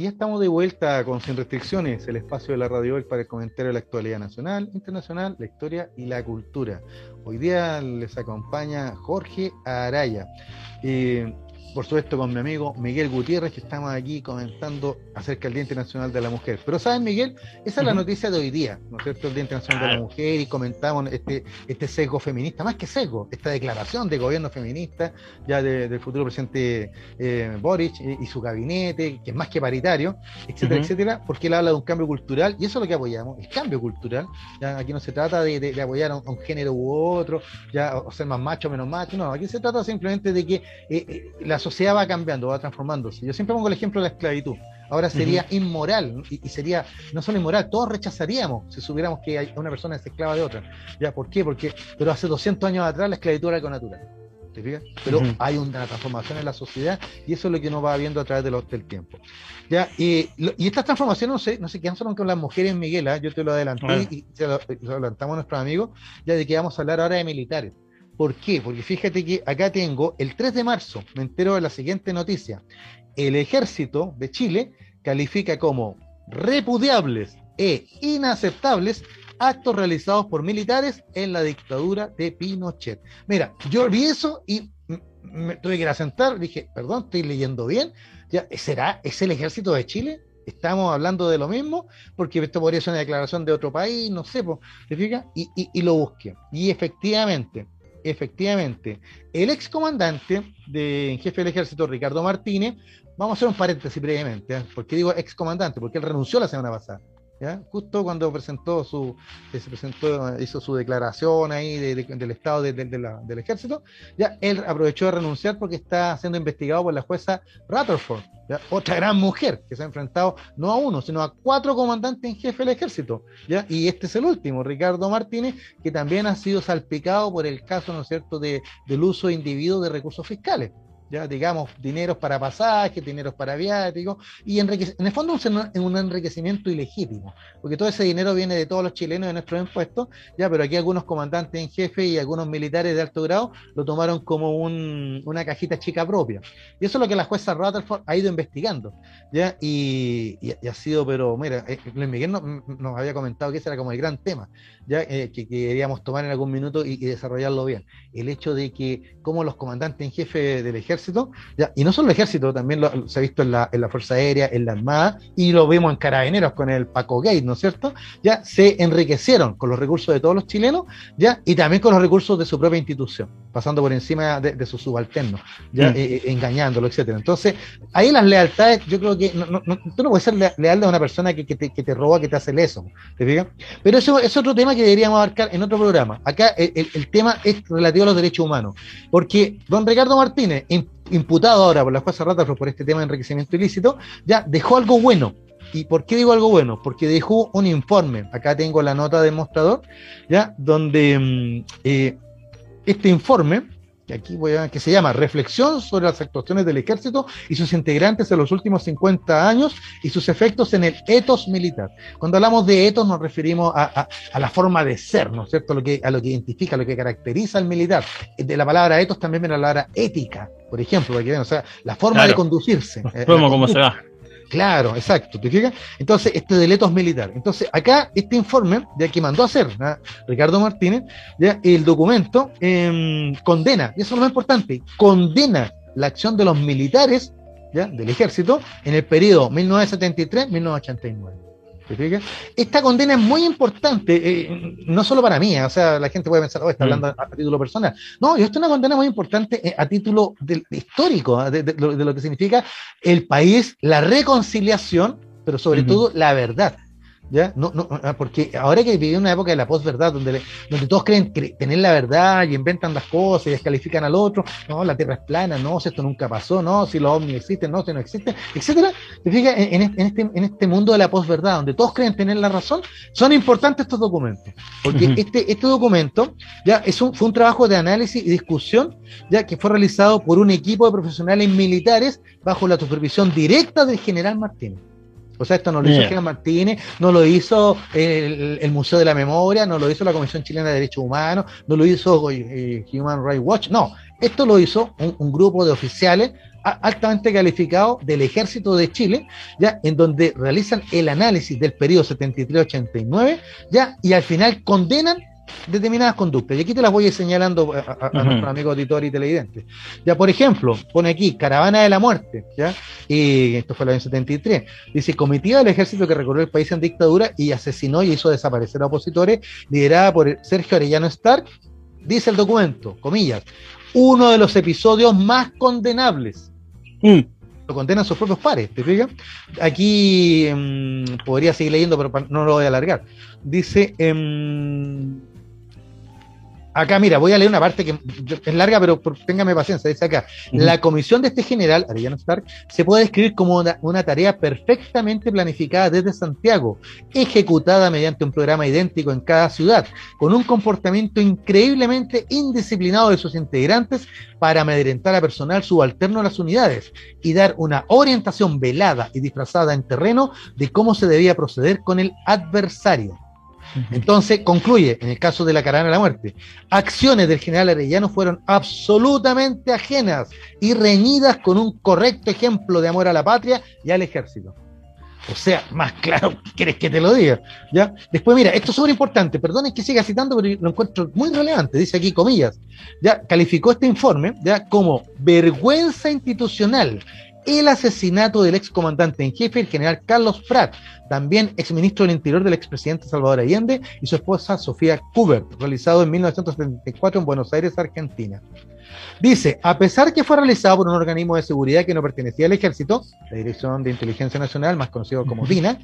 Y estamos de vuelta con Sin Restricciones, el espacio de la radio hoy para el comentario de la actualidad nacional, internacional, la historia y la cultura. Hoy día les acompaña Jorge Araya. Eh, por supuesto con mi amigo Miguel Gutiérrez, que estamos aquí comentando acerca del Día Internacional de la Mujer. Pero ¿saben, Miguel? Esa es la noticia de hoy día, ¿no es cierto? El Día Internacional de la Mujer y comentamos este, este sesgo feminista, más que sesgo, esta declaración de gobierno feminista ya del futuro presidente eh, Boric y, su gabinete, que es más que paritario, etcétera, etcétera, porque él habla de un cambio cultural y eso es lo que apoyamos, el cambio cultural. Ya aquí no se trata de, apoyar a un, género u otro, ya o ser más macho o menos macho, no, aquí se trata simplemente de que eh, eh, la sociedad va cambiando, va transformándose. Yo siempre pongo el ejemplo de la esclavitud. Ahora sería inmoral y, sería no solo inmoral, todos rechazaríamos si supiéramos que una persona es esclava de otra. ¿Ya? ¿Por qué? Porque pero hace 200 años atrás la esclavitud era algo natural. ¿Te fijas? Pero hay una transformación en la sociedad y eso es lo que uno va viendo a través de del tiempo. ¿Ya? Y, y estas transformaciones no se, no se quedan solo con las mujeres, Miguel, ¿ah? yo te lo adelanté y se lo, adelantamos a nuestros amigos, ya de que vamos a hablar ahora de militares. ¿Por qué? Porque fíjate que acá tengo el 3 de marzo, me entero de la siguiente noticia. El ejército de Chile califica como repudiables e inaceptables actos realizados por militares en la dictadura de Pinochet. Mira, yo vi eso y me tuve que ir a sentar, dije, perdón, estoy leyendo bien. ¿Ya, ¿Será? ¿Es el ejército de Chile? ¿Estamos hablando de lo mismo? Porque esto podría ser una declaración de otro país, no sé, ¿te fijas? Y, y lo busqué. Y efectivamente, efectivamente, el excomandante de jefe del ejército, Ricardo Martínez, vamos a hacer un paréntesis brevemente, ¿eh? porque digo excomandante, porque él renunció la semana pasada. Justo cuando presentó su, se presentó, hizo su declaración ahí del estado del ejército, ya él aprovechó de renunciar porque está siendo investigado por la jueza Rutherford, otra gran mujer que se ha enfrentado no a uno, sino a cuatro comandantes en jefe del ejército. Y este es el último, Ricardo Martínez, que también ha sido salpicado por el caso, ¿no es cierto?, de, del uso indebido de recursos fiscales ya digamos, dineros para pasajes, dineros para viáticos, y en el fondo un, un enriquecimiento ilegítimo, porque todo ese dinero viene de todos los chilenos de nuestros impuestos, ya, pero aquí algunos comandantes en jefe y algunos militares de alto grado lo tomaron como una cajita chica propia. Y eso es lo que la jueza Rutherford ha ido investigando, ya, y, ha sido, pero mira, eh, Luis Miguel nos, había comentado que ese era como el gran tema, ya, eh, que, queríamos tomar en algún minuto y, y desarrollarlo bien. El hecho de que como los comandantes en jefe del ejército ya, y no solo el ejército, también se ha visto en la, en la, Fuerza Aérea, en la Armada, y lo vemos en Carabineros con el Paco Gate, ¿no es cierto? Ya se enriquecieron con los recursos de todos los chilenos, ya, y también con los recursos de su propia institución, pasando por encima de, sus subalternos, ya, mm. eh, eh, engañándolo, etcétera. Entonces, ahí las lealtades, yo creo que no, no, tú no puedes ser leal a una persona que, te, que te roba, que te hace eso, ¿te fijas? Pero eso es otro tema que deberíamos abarcar en otro programa. Acá el, el tema es relativo a los derechos humanos, porque don Ricardo Martínez, imputado ahora por la jueza Rata por este tema de enriquecimiento ilícito, ya dejó algo bueno. ¿Y por qué digo algo bueno? Porque dejó un informe, acá tengo la nota de mostrador, ya, donde mm, eh, este informe que aquí voy a, que se llama Reflexión sobre las actuaciones del ejército y sus integrantes en los últimos 50 años y sus efectos en el etos militar. Cuando hablamos de etos nos referimos a, la forma de ser, ¿no es cierto? Lo que, a lo que identifica, lo que caracteriza al militar. De la palabra etos también viene la palabra ética, por ejemplo, o sea, la forma de conducirse. Eh, ¿Cómo se va? Claro, exacto, ¿te fijas? Entonces, este deleto militar. Entonces, acá, este informe, ya que mandó a hacer Ricardo Martínez, ya el documento em, condena, y eso es lo más importante, condena la acción de los militares ¿ya? del ejército en el periodo 1973-1989. Esta condena es muy importante, eh, no solo para mí, o sea, la gente puede pensar, oh, está hablando mm. a, título personal. No, esto es una condena muy importante eh, a título histórico, ¿ah? de, lo, que significa el país, la reconciliación, pero sobre todo la verdad. ¿Ya? No, no, ah, porque ahora que vivimos una época de la posverdad, donde, donde todos creen tener la verdad y inventan las cosas y descalifican al otro, no, la tierra es plana, no, si esto nunca pasó, no, si los ovnis existen, no, si no existen, etcétera. Te fijas, en, este, en este mundo de la posverdad, donde todos creen tener la razón, son importantes estos documentos, porque este, este documento ya es un, fue un trabajo de análisis y discusión, ya que fue realizado por un equipo de profesionales militares bajo la supervisión directa del general Martínez. O sea, esto no lo hizo Germán Martínez, no lo hizo el, Museo de la Memoria, no lo hizo la Comisión Chilena de Derechos Humanos, no lo hizo eh, Human Rights Watch, no, esto lo hizo un, grupo de oficiales altamente calificados del Ejército de Chile, ya en donde realizan el análisis del periodo 73-89, ya y al final condenan determinadas conductas. Y aquí te las voy a ir señalando a, a, nuestros amigos auditores y televidentes. Ya, por ejemplo, pone aquí Caravana de la Muerte, ¿ya? Y esto fue el año 73. Dice, comitiva del ejército que recorrió el país en dictadura y asesinó y hizo desaparecer a opositores, liderada por Sergio Arellano Stark, dice el documento, comillas, uno de los episodios más condenables. Mm. Lo condenan sus propios pares, ¿te fijas? Aquí mmm, podría seguir leyendo, pero no lo voy a alargar. Dice, eh, Acá, mira, voy a leer una parte que es larga, pero téngame paciencia. Dice acá: La comisión de este general, Arellano Stark, se puede describir como una, una, tarea perfectamente planificada desde Santiago, ejecutada mediante un programa idéntico en cada ciudad, con un comportamiento increíblemente indisciplinado de sus integrantes para amedrentar a personal subalterno a las unidades y dar una orientación velada y disfrazada en terreno de cómo se debía proceder con el adversario. Entonces, concluye, en el caso de la caravana de la muerte, acciones del general Arellano fueron absolutamente ajenas y reñidas con un correcto ejemplo de amor a la patria y al ejército. O sea, más claro, ¿quieres que te lo diga? ¿Ya? Después, mira, esto es súper importante, perdonen que siga citando, pero lo encuentro muy relevante, dice aquí comillas, ya calificó este informe ya como vergüenza institucional el asesinato del excomandante en jefe, el general Carlos Prat, también exministro del Interior del expresidente Salvador Allende, y su esposa Sofía Kubert, realizado en 1974 en Buenos Aires, Argentina. Dice, a pesar que fue realizado por un organismo de seguridad que no pertenecía al ejército, la Dirección de Inteligencia Nacional, más conocido como DINA,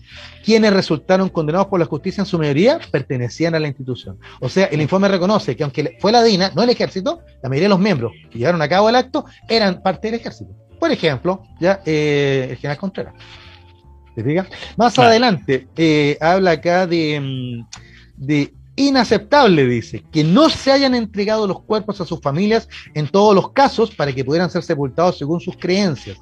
quienes resultaron condenados por la justicia en su mayoría pertenecían a la institución. O sea, el informe reconoce que aunque fue la DINA, no el ejército, la mayoría de los miembros que llevaron a cabo el acto eran parte del ejército. Por ejemplo, ya eh, el general Contreras. ¿Te fijas? Más adelante eh, habla acá de, mm, de inaceptable, dice, que no se hayan entregado los cuerpos a sus familias en todos los casos para que pudieran ser sepultados según sus creencias.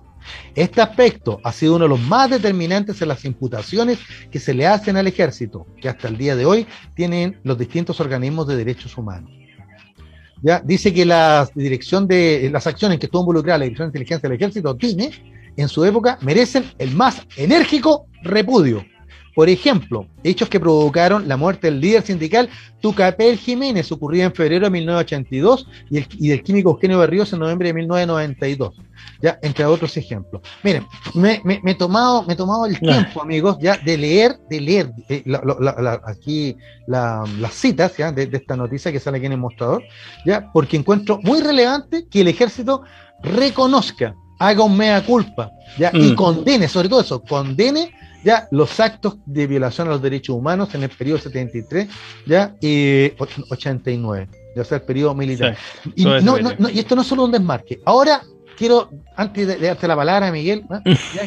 Este aspecto ha sido uno de los más determinantes en las imputaciones que se le hacen al ejército, que hasta el día de hoy tienen los distintos organismos de derechos humanos. ¿Ya? Dice que la dirección de las acciones que estuvo involucrada la Dirección de Inteligencia del Ejército, tiene en su época, merecen el más enérgico repudio. Por ejemplo, hechos que provocaron la muerte del líder sindical Tucapel Jiménez, ocurrida en febrero de 1982, y, el, y del químico Eugenio Berríos en noviembre de 1992. Ya, entre otros ejemplos. Miren, me, he tomado, me he tomado el tiempo, amigos, ya de leer, de leer eh, aquí las citas ¿ya? De, esta noticia que sale aquí en el mostrador, ya, porque encuentro muy relevante que el ejército reconozca, haga un mea culpa, ya, y mm. condene, sobre todo eso, condene ya los actos de violación a los derechos humanos en el periodo 73 ya y 89 ya sea el periodo militar. Y, no, no, y esto no es solo un desmarque. Ahora quiero antes de, darte la palabra Miguel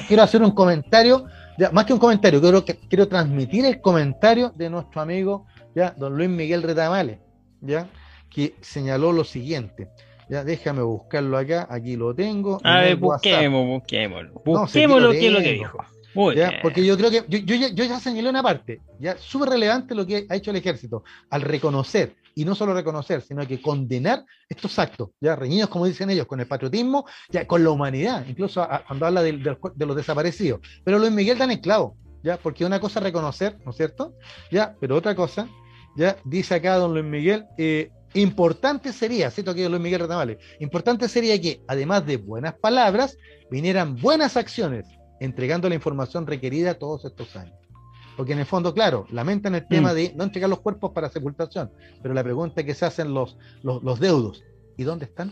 quiero hacer un comentario ya, más que un comentario quiero quiero transmitir el comentario de nuestro amigo ya don Luis Miguel Retamales ya que señaló lo siguiente ya, déjame buscarlo acá, aquí lo tengo. A ver, busquemos, busquemos. Busquemos lo, que es lo que dijo. Porque yo creo que yo, yo, yo, ya señalé una parte, ya súper relevante lo que ha hecho el ejército, al reconocer, y no solo reconocer, sino que condenar estos actos, ya reñidos, como dicen ellos, con el patriotismo, ya con la humanidad, incluso cuando habla de, los desaparecidos. Pero Luis Miguel dan esclavo, ya, porque una cosa es reconocer, ¿no es cierto? Ya, pero otra cosa, ya, dice acá don Luis Miguel, eh, importante sería, cito aquí Luis Miguel Retamales, importante sería que, además de buenas palabras, vinieran buenas acciones entregando la información requerida todos estos años. Porque en el fondo, claro, lamentan el tema mm. de no entregar los cuerpos para sepultación, pero la pregunta que se hacen los, los, deudos, ¿y dónde están?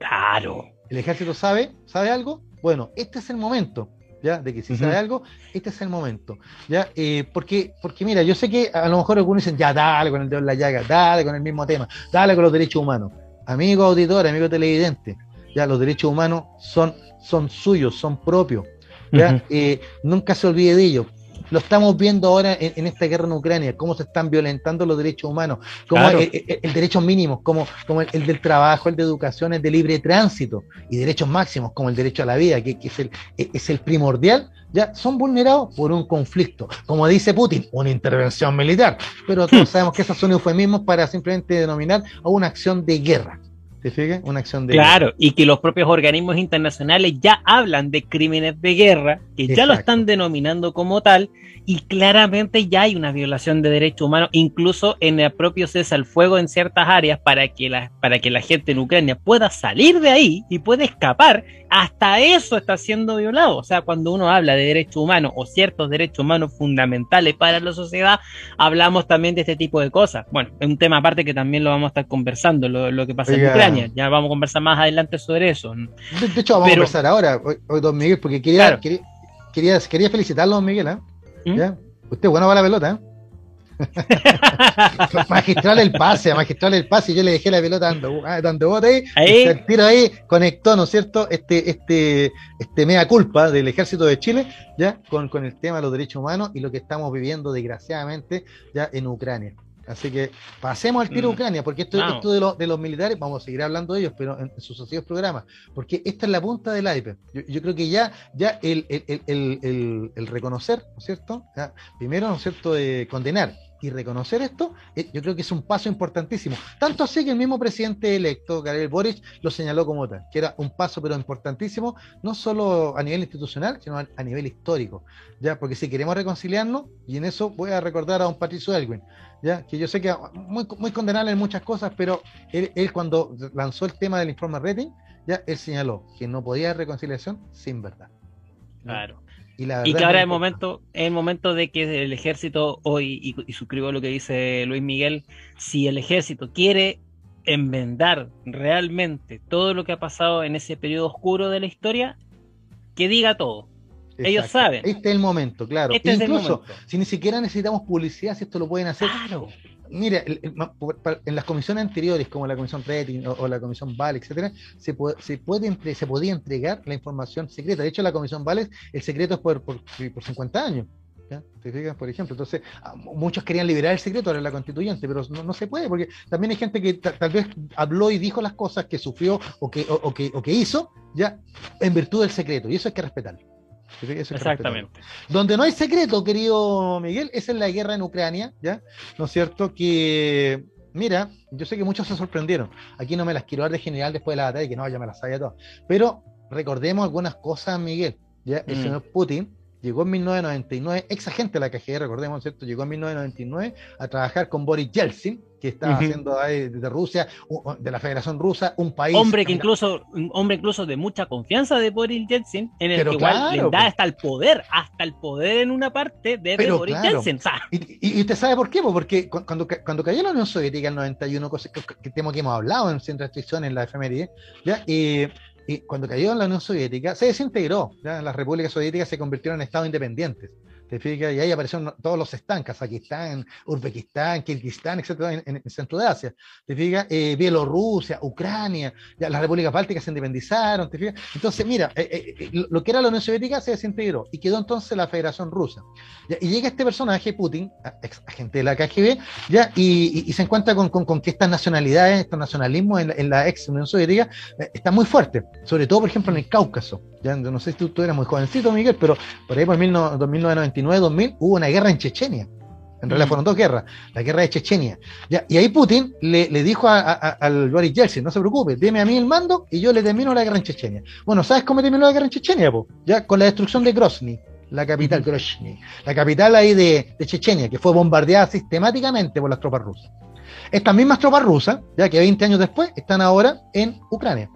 Claro. ¿El ejército sabe? ¿Sabe algo? Bueno, este es el momento, ¿ya? De que si sabe algo, este es el momento, ¿ya? Eh, porque, porque mira, yo sé que a lo mejor algunos dicen, ya, dale con el dedo en la llaga, dale con el mismo tema, dale con los derechos humanos. Amigo auditor, amigo televidente, ya, los derechos humanos son, son suyos, son propios. Eh, nunca se olvide de ello. Lo estamos viendo ahora en, esta guerra en Ucrania, cómo se están violentando los derechos humanos, como el, derecho mínimo, como, como el, del trabajo, el de educación, el de libre tránsito, y derechos máximos, como el derecho a la vida, que, es, el, e, es el primordial, ya son vulnerados por un conflicto. Como dice Putin, una intervención militar. Pero todos hmm. sabemos que esos son eufemismos para simplemente denominar a una acción de guerra. ¿Te fijas? Una acción de Claro, y que los propios organismos internacionales ya hablan de crímenes de guerra que ya lo están denominando como tal y claramente ya hay una violación de derechos humanos, incluso en el propio cese al fuego en ciertas áreas para que, la, para que la gente en Ucrania pueda salir de ahí y pueda escapar, hasta eso está siendo violado. O sea, cuando uno habla de derechos humanos o ciertos derechos humanos fundamentales para la sociedad, hablamos también de este tipo de cosas. Bueno, es un tema aparte que también lo vamos a estar conversando, lo, que pasa en Ucrania. Ya vamos a conversar más adelante sobre eso. De, hecho, vamos a conversar ahora, hoy, don Miguel, porque quería, quería, quería, felicitarlo, don Miguel. ¿eh? ¿Mm? ¿Ya? Usted bueno va la pelota, ¿eh? magistral el pase, magistral el pase, yo le dejé la pelota dando, ah, dando bote ahí, el tiro ahí conectó, ¿no es cierto? Este, este, este mea culpa del ejército de Chile, ya, con, con el tema de los derechos humanos y lo que estamos viviendo desgraciadamente ya en Ucrania. Así que pasemos al tiro mm. Ucrania, porque esto, esto de, lo, de, los militares, vamos a seguir hablando de ellos, pero en, sus sucesivos programas, porque esta es la punta del iPad. Yo, creo que ya, ya el, el, reconocer, ¿no es cierto? primero, ¿no es cierto?, de condenar y reconocer esto, eh, yo creo que es un paso importantísimo. Tanto así que el mismo presidente electo, Gabriel Boric, lo señaló como tal, que era un paso pero importantísimo, no solo a nivel institucional, sino a, nivel histórico. ya Porque si queremos reconciliarnos, y en eso voy a recordar a un Patricio Elwin, ¿ya? que yo sé que muy, muy condenable en muchas cosas, pero él, cuando lanzó el tema del informe rating, ya él señaló que no podía haber reconciliación sin verdad. Claro. Y, que ahora es el momento, es el momento de que el ejército hoy, y, suscribo lo que dice Luis Miguel, si el ejército quiere enmendar realmente todo lo que ha pasado en ese periodo oscuro de la historia, que diga todo. Ellos saben. Este es el momento, claro. Este Incluso, si ni siquiera necesitamos publicidad, si esto lo pueden hacer. Claro. Mira, en las comisiones anteriores, como la comisión Rating o, la comisión Vale, etcétera, se, puede, se, puede, se podía entregar la información secreta. De hecho, la comisión Vale, el secreto es por, por, 50 años. ¿Te fijas, por ejemplo? Entonces, ah, muchos querían liberar el secreto ahora la constituyente, pero no, se puede, porque también hay gente que tal vez habló y dijo las cosas que sufrió o que, o, que, o que hizo, ya, en virtud del secreto, y eso hay que respetarlo. Exactamente. Donde no hay secreto, querido Miguel, es en la guerra en Ucrania, ¿ya? ¿No es cierto? Que, mira, yo sé que muchos se sorprendieron. Aquí no me las quiero dar de general después de la batalla, que no, ya me las sabía todas. Pero recordemos algunas cosas, Miguel. ¿ya? El mm. señor Putin llegó en 1999, ex agente de la KGB, recordemos, ¿cierto? Llegó en 1999 a trabajar con Boris Yeltsin, que estaba haciendo ahí de Rusia, de la Federación Rusa, un país. Hombre que incluso, hombre incluso de mucha confianza de Boris Yeltsin, en el que igual le da hasta el poder, hasta el poder en una parte de, Boris Yeltsin. Y, usted sabe por qué, porque cuando, cuando cayó la Unión Soviética en el 91, cosas que, que, que, hemos hablado en Sin Restricciones, en la efeméride, ¿ya? Y, y cuando cayó en la Unión Soviética, se desintegró. ¿ya? Las repúblicas soviéticas se convirtieron en estados independientes. Y ahí aparecieron todos los están, Kazajistán, Uzbekistán, Kirguistán, etcétera, en, el centro de Asia. ¿Te fijas? Eh, Bielorrusia, Ucrania, ya las repúblicas bálticas se independizaron, ¿te fijas? Entonces, mira, eh, eh, lo que era la Unión Soviética se desintegró y quedó entonces la Federación Rusa. Y llega este personaje, Putin, ex agente de la KGB, ¿ya? Y, se encuentra con, con, que estas nacionalidades, estos nacionalismos en, la ex Unión Soviética están muy fuertes, sobre todo, por ejemplo, en el Cáucaso. Ya no sé si tú, tú eras muy jovencito, Miguel, pero por ahí por 1999-2000 hubo una guerra en Chechenia. En realidad mm. fueron dos guerras, la guerra de Chechenia. Ya, y ahí Putin le, le dijo a, al Boris Yeltsin, no se preocupe, deme a mí el mando y yo le termino la guerra en Chechenia. Bueno, ¿sabes cómo terminó la guerra en Chechenia? Po? Ya con la destrucción de Grozny, la capital, Grozny, la capital ahí de, de, Chechenia, que fue bombardeada sistemáticamente por las tropas rusas. Estas mismas tropas rusas, ya que 20 años después, están ahora en Ucrania.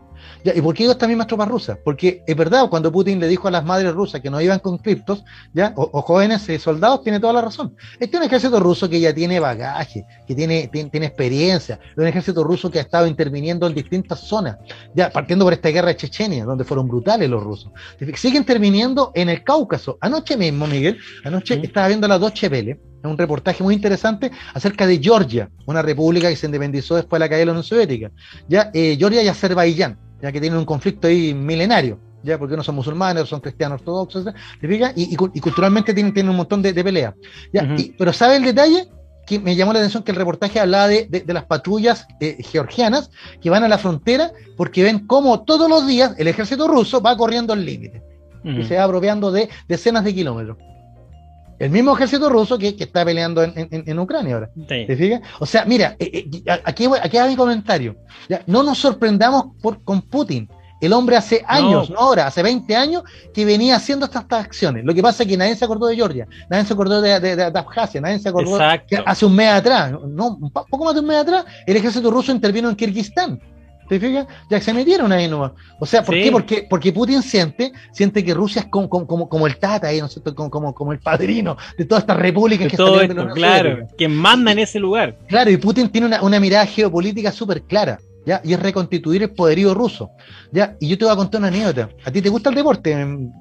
¿Y por qué digo estas mismas tropas rusas? Porque es verdad, cuando Putin le dijo a las madres rusas que no iban con criptos, ¿ya? O, jóvenes eh, soldados, tiene toda la razón. Este es un ejército ruso que ya tiene bagaje, que tiene, tiene, experiencia, es un ejército ruso que ha estado interviniendo en distintas zonas, ya partiendo por esta guerra de Chechenia, donde fueron brutales los rusos. Siguen interviniendo en el Cáucaso. Anoche mismo, Miguel, anoche estaba viendo las dos Chevele, un reportaje muy interesante acerca de Georgia, una república que se independizó después de la caída de la Unión Soviética. Ya, eh, Georgia y Azerbaiyán ya que tienen un conflicto ahí milenario, ya porque no son musulmanes, son cristianos ortodoxos, y, y, culturalmente tienen, tienen, un montón de, peleas. pero ¿sabe el detalle? que me llamó la atención que el reportaje hablaba de, de, las patrullas eh, georgianas que van a la frontera porque ven cómo todos los días el ejército ruso va corriendo el límite y se va apropiando de decenas de kilómetros. El mismo ejército ruso que, que está peleando en, en, Ucrania ahora. ¿Te fijas? O sea, mira, eh, eh, aquí, aquí va mi comentario. Ya, no nos sorprendamos por, con Putin. El hombre hace años, no, ahora, hace 20 años, que venía haciendo estas, acciones. Lo que pasa es que nadie se acordó de Georgia, nadie se acordó de, de, Abjasia, nadie se acordó que hace un mes atrás, no, un poco más de un mes atrás, el ejército ruso intervino en Kirguistán. ¿Te fijas? Ya se metieron ahí nomás. O sea, ¿por qué? Porque, porque Putin siente, siente que Rusia es como, como, como el tata ahí, ¿no es cierto? Como, como, el padrino de todas estas repúblicas que todo esto, Claro, quien manda en ese lugar. Claro, y Putin tiene una, una mirada geopolítica súper clara. ¿Ya? Y es reconstituir el poderío ruso. ¿ya? Y yo te voy a contar una anécdota. ¿A ti te gusta el deporte?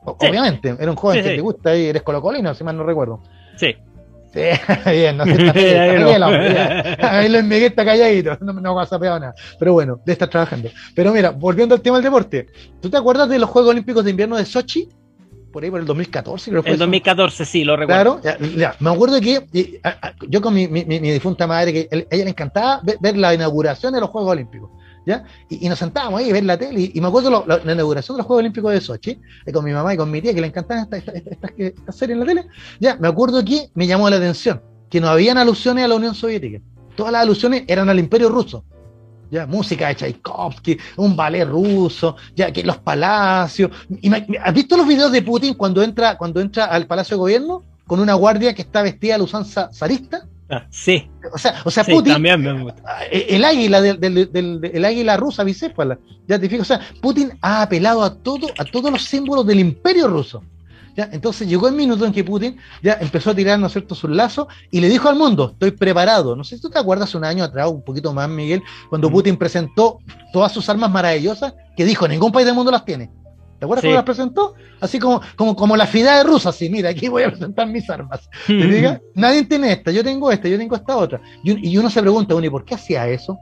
Obviamente. Era un joven que te gusta y eres colocolino, si mal no recuerdo. Sí. Sí, bien, no Ahí Luis Miguel está calladito, no, no pasa nada. Pero bueno, de estar trabajando. Pero mira, volviendo al tema del deporte, ¿tú te acuerdas de los Juegos Olímpicos de Invierno de Sochi? Por ahí por el 2014, creo que El 2014, sí, lo recuerdo. Claro, ya, me acuerdo que yo con mi, mi, mi, difunta madre, que a ella le encantaba ver la inauguración de los Juegos Olímpicos. Y, nos sentábamos ahí a ver la tele, y, me acuerdo la, inauguración de los Juegos Olímpicos de Sochi, eh, con mi mamá y con mi tía, que le encantaban estas esta, esta, series en la tele, ya, me acuerdo que me llamó la atención, que no habían alusiones a la Unión Soviética, todas las alusiones eran al Imperio Ruso, ya, música de Tchaikovsky, un ballet ruso, ya, que los palacios, ¿has visto los videos de Putin cuando entra, cuando entra al Palacio de Gobierno? con una guardia que está vestida a la usanza zarista, Ah, sí. O sea, o sea Putin, también me gusta. Eh, el águila del, el águila rusa bicéfala, ya te fijas, o sea, Putin ha apelado a todo, a todos los símbolos del imperio ruso. ¿ya? Entonces llegó el minuto en que Putin ya empezó a tirar, ¿no es cierto?, sus lazos y le dijo al mundo, estoy preparado. No sé si tú te acuerdas un año atrás, un poquito más, Miguel, cuando Putin presentó todas sus armas maravillosas, que dijo, ningún país del mundo las tiene. ¿Te acuerdas cómo las presentó? Así como, como, como la fidad de rusa, así, mira, aquí voy a presentar mis armas. ¿Te diga? Nadie tiene esta, yo tengo esta, yo tengo esta otra. Y, uno se pregunta, uno, ¿y por qué hacía eso?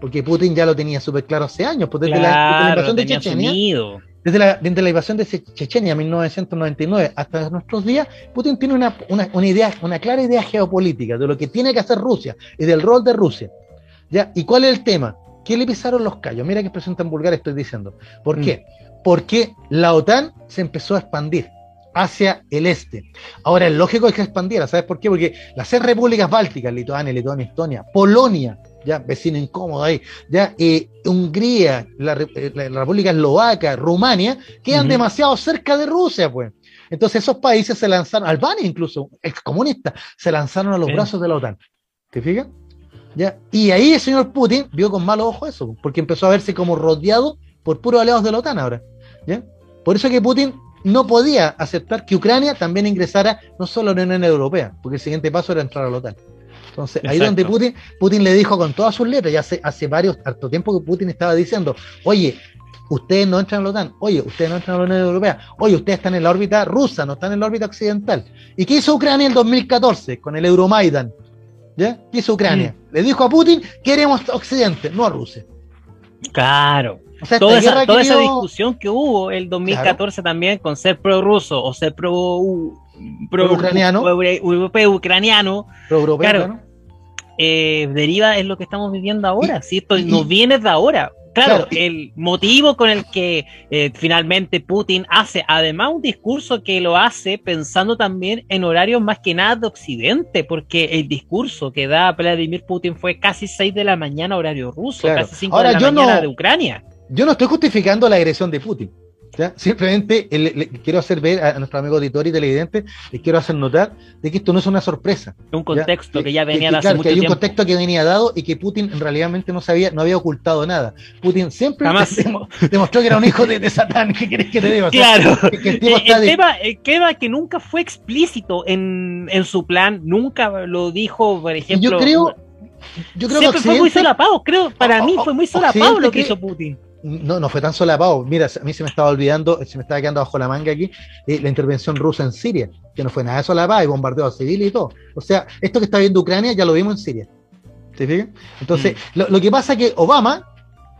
Porque Putin ya lo tenía súper claro hace años, pues desde, la, invasión de Chechenia. Desde la, desde la invasión de Chechenia en 1999 hasta nuestros días, Putin tiene una, una, una, idea, una clara idea geopolítica de lo que tiene que hacer Rusia y del rol de Rusia. ¿Ya? ¿Y cuál es el tema? ¿Qué le pisaron los callos? Mira que expresión tan vulgar estoy diciendo. ¿Por mm. qué? porque la OTAN se empezó a expandir hacia el este. Ahora, es lógico que expandiera, ¿sabes por qué? Porque las seis repúblicas bálticas, Lituania, Lituania, Estonia, Polonia, ya vecino incómodo ahí, ya eh, Hungría, la, República Eslovaca, Rumania, quedan demasiado cerca de Rusia, pues. Entonces esos países se lanzaron, Albania incluso, excomunista, se lanzaron a los brazos de la OTAN. ¿Te fijas? ¿Ya? Y ahí el señor Putin vio con malos ojos eso, porque empezó a verse como rodeado por puros aliados de la OTAN ahora. Por eso que Putin no podía aceptar que Ucrania también ingresara no solo a la Unión Europea, porque el siguiente paso era entrar a la OTAN. Entonces, ahí donde Putin, Putin le dijo con todas sus letras, ya hace, hace varios, harto tiempo que Putin estaba diciendo, oye, ustedes no entran a la OTAN, oye, ustedes no entran a la Unión Europea, oye, ustedes están en la órbita rusa, no están en la órbita occidental. ¿Y qué hizo Ucrania en 2014 con el Euromaidan? ¿Ya? ¿Qué hizo Ucrania? Mm. Le dijo a Putin, queremos Occidente, no a Rusia. Claro toda, esa, discusión que hubo el 2014 también con ser pro-ruso o ser pro, pro, ucraniano, pro, ucraniano, claro, eh, deriva en lo que estamos viviendo ahora. si esto nos viene de ahora. Claro, el motivo con el que eh, finalmente Putin hace, además un discurso que lo hace pensando también en horarios más que nada de Occidente, porque el discurso que da Vladimir Putin fue casi 6 de la mañana horario ruso, casi 5 de la mañana de Ucrania yo no estoy justificando la agresión de Putin. Simplemente le, quiero hacer ver a, nuestro amigo auditor y televidente, les quiero hacer notar de que esto no es una sorpresa. Un contexto que ya venía dado. Claro, que hay un contexto que venía dado y que Putin en realidad no sabía, no había ocultado nada. Putin siempre demostró que era un hijo de, Satán. ¿Qué querés que te diga? claro. el, tema, el, tema, que nunca fue explícito en, en su plan, nunca lo dijo, por ejemplo. Yo creo. Yo creo Siempre fue muy solapado, creo, para mí fue muy solapado lo que hizo Putin no, no fue tan solapado. Mira, a mí se me estaba olvidando, se me estaba quedando bajo la manga aquí, eh, la intervención rusa en Siria, que no fue nada de solapado y bombardeo a civil y todo. O sea, esto que está viendo Ucrania ya lo vimos en Siria. ¿Te fijas? Entonces, mm. lo, que pasa es que Obama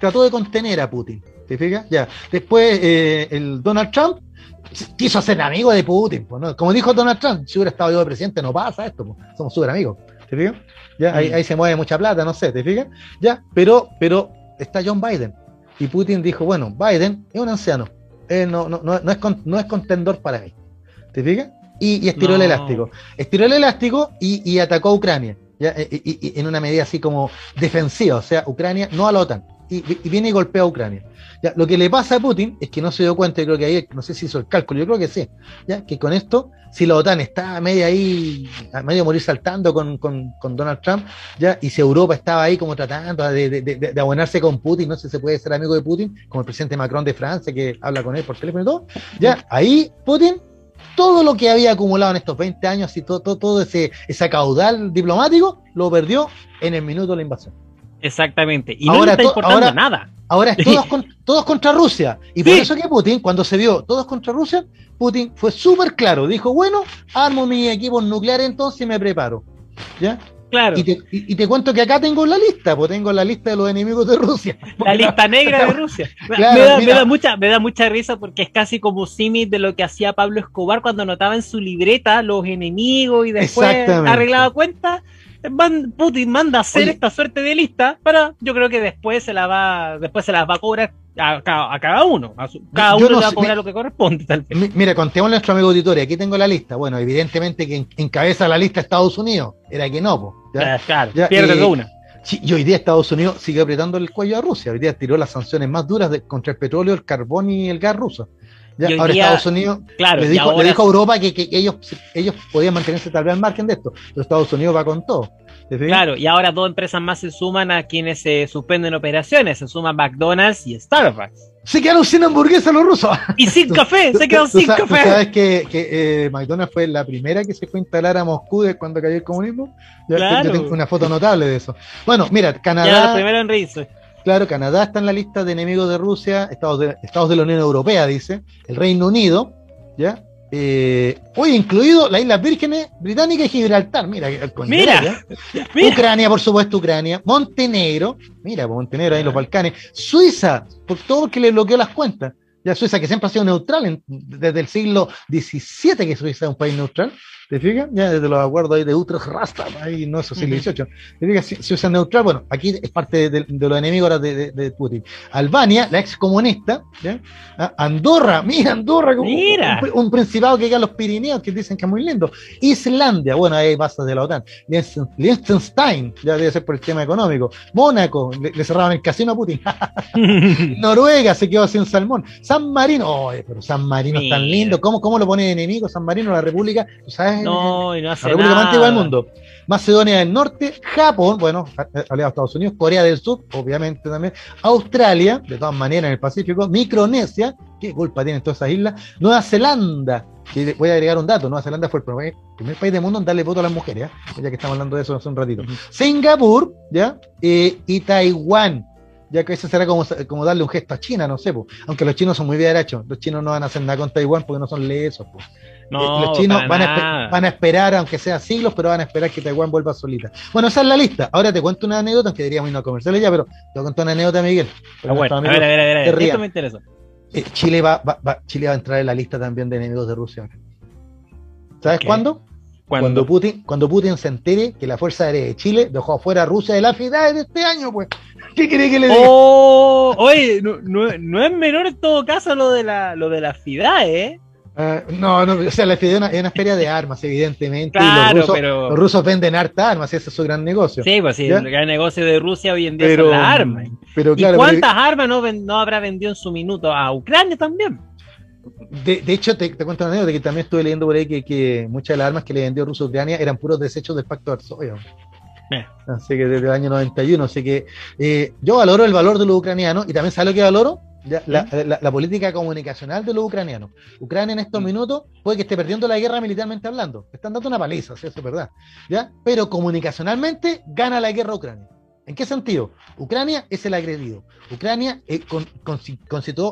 trató de contener a Putin. ¿Te fijas? Ya. Después, eh, el Donald Trump quiso ser amigo de Putin. Pues, Como dijo Donald Trump, si hubiera estado yo de presidente, no pasa esto. Pues. Somos súper amigos. ¿Te fijas? Ya, ahí, mm. ahí, se mueve mucha plata, no sé, ¿te fijas? Ya, pero, pero está John Biden y Putin dijo, bueno, Biden es un anciano, no, no, no, es, no es contendor para mí. ¿Te fijas? Y, estiró el elástico. Estiró el elástico y, atacó a Ucrania, ¿ya? Y, en una medida así como defensiva, o sea, Ucrania no a la OTAN. y, viene y golpea a Ucrania. Ya, lo que le pasa a Putin es que no se dio cuenta, creo que ahí, no sé si hizo el cálculo, yo creo que sí, ya, que con esto, si la OTAN está medio ahí, a medio morir saltando con, con, con, Donald Trump, ya, y si Europa estaba ahí como tratando de, de, de, de, abonarse con Putin, no sé si se puede ser amigo de Putin, como el presidente Macron de Francia, que habla con él por teléfono y todo, ya, ahí Putin todo lo que había acumulado en estos 20 años y todo, todo, todo ese, ese caudal diplomático lo perdió en el minuto de la invasión. Exactamente. Y ahora, no está importando nada. Ahora es todos, todos contra Rusia. Y por eso que Putin, cuando se vio todos contra Rusia, Putin fue súper claro. Dijo, bueno, armo mi equipo nuclear entonces y me preparo. ¿Ya? Claro. Y te, y, te, cuento que acá tengo la lista, pues tengo la lista de los enemigos de Rusia. La lista negra de Rusia. me, da, me, da, mucha, me da mucha risa porque es casi como símil de lo que hacía Pablo Escobar cuando anotaba en su libreta los enemigos y después arreglaba cuentas Putin manda a hacer esta suerte de lista para, yo creo que después se la va, después se las va a cobrar a, cada uno. cada uno le va a cobrar lo que corresponde. Tal vez. Mira, contemos a nuestro amigo auditorio, aquí tengo la lista. Bueno, evidentemente que encabeza la lista Estados Unidos. Era que no, ¿ya? Claro, pierde una. y hoy día Estados Unidos sigue apretando el cuello a Rusia. Hoy día tiró las sanciones más duras contra el petróleo, el carbón y el gas ruso ahora Estados Unidos le, dijo, a Europa que, ellos, ellos podían mantenerse tal vez al margen de esto, pero Estados Unidos va con todo. Claro, y ahora dos empresas más se suman a quienes se suspenden operaciones, se suman McDonald's y Starbucks. Se quedaron sin hamburguesas los rusos. Y sin café, se quedaron sin café. ¿tú sabes que, eh, McDonald's fue la primera que se fue a instalar a Moscú desde cuando cayó el comunismo. Yo, tengo una foto notable de eso. Bueno, mira, Canadá. primero en reírse. Claro, Canadá está en la lista de enemigos de Rusia, Estados de, Estados de la Unión Europea, dice, el Reino Unido, ¿ya? Eh, hoy incluido las Islas Vírgenes Británicas y Gibraltar, mira, mira, Ucrania, por supuesto, Ucrania, Montenegro, mira, pues, Montenegro ahí en los Balcanes, Suiza, por todo que le bloqueó las cuentas, ya Suiza que siempre ha sido neutral desde el siglo XVII que Suiza es un país neutral, ¿Te fijas? Ya desde los acuerdos ahí de Utrecht Rasta, ahí no es siglo XVIII. ¿Te fijas? Si, usa neutral, bueno, aquí es parte de, los enemigos de, de, Putin. Albania, la ex comunista, ¿ya? Ah, Andorra, mira Andorra, mira. Un, principado que queda en los Pirineos, que dicen que es muy lindo. Islandia, bueno, ahí bases de la OTAN. Liechtenstein, ya debe ser por el tema económico. Mónaco, le, cerraban el casino a Putin. Noruega se quedó sin salmón. San Marino, oye, pero San Marino es tan lindo. ¿Cómo, ¿Cómo lo pone enemigo San Marino, la República? ¿Tú sabes? No, y no hace la República antigua del mundo. Macedonia del Norte, Japón, bueno, aliado a Estados Unidos, Corea del Sur, obviamente también, Australia, de todas maneras en el Pacífico, Micronesia, qué culpa tienen todas esas islas, Nueva Zelanda, que voy a agregar un dato, Nueva Zelanda fue el primer, país del mundo en darle voto a las mujeres, ya que estamos hablando de eso hace un ratito. Singapur, ¿ya? Eh, y Taiwán, ya que eso será como, como darle un gesto a China, no sé, aunque los chinos son muy bien derechos, los chinos no van a hacer nada con Taiwán porque no son lesos. pues. No, los chinos van a, van a, esperar, aunque sea siglos, pero van a esperar que Taiwán vuelva solita. Bueno, esa es la lista. Ahora te cuento una anécdota, aunque diríamos no comerciales ya, pero te a contar una anécdota, Miguel. Ah, bueno, a ver, a ver, a ver, esto me interesa. Eh, Chile, va, va, Chile va a entrar en la lista también de enemigos de Rusia. ¿Sabes cuándo? Cuando Putin, cuando Putin se entere que la Fuerza Aérea de Chile dejó afuera a Rusia de la FIDAE de este año, pues. ¿Qué cree que le diga? Oh, oye, no, no, es menor en todo caso lo de la, lo de la FIDAE, ¿eh? Ah, no, no, o sea, la FIDE es una, feria de armas, evidentemente. Claro, los, rusos, pero... los rusos venden harta armas, ese es su gran negocio. Sí, pues sí, el gran negocio de Rusia hoy en día pero, son las armas. Pero, ¿Y cuántas armas no, no, habrá vendido en su minuto a Ucrania también? De, de hecho, te, te, cuento una anécdota que también estuve leyendo por ahí que, que, muchas de las armas que le vendió Rusia a Ucrania eran puros desechos del Pacto de Varsovia. Eh. Así que desde el año 91. Así que eh, yo valoro el valor de los ucranianos y también, ¿sabes lo que valoro? la, política comunicacional de los ucranianos. Ucrania en estos mm. minutos puede que esté perdiendo la guerra militarmente hablando. Están dando una paliza, eso es verdad. ¿ya? Pero comunicacionalmente gana la guerra Ucrania. ¿En qué sentido? Ucrania es el agredido. Ucrania eh, con,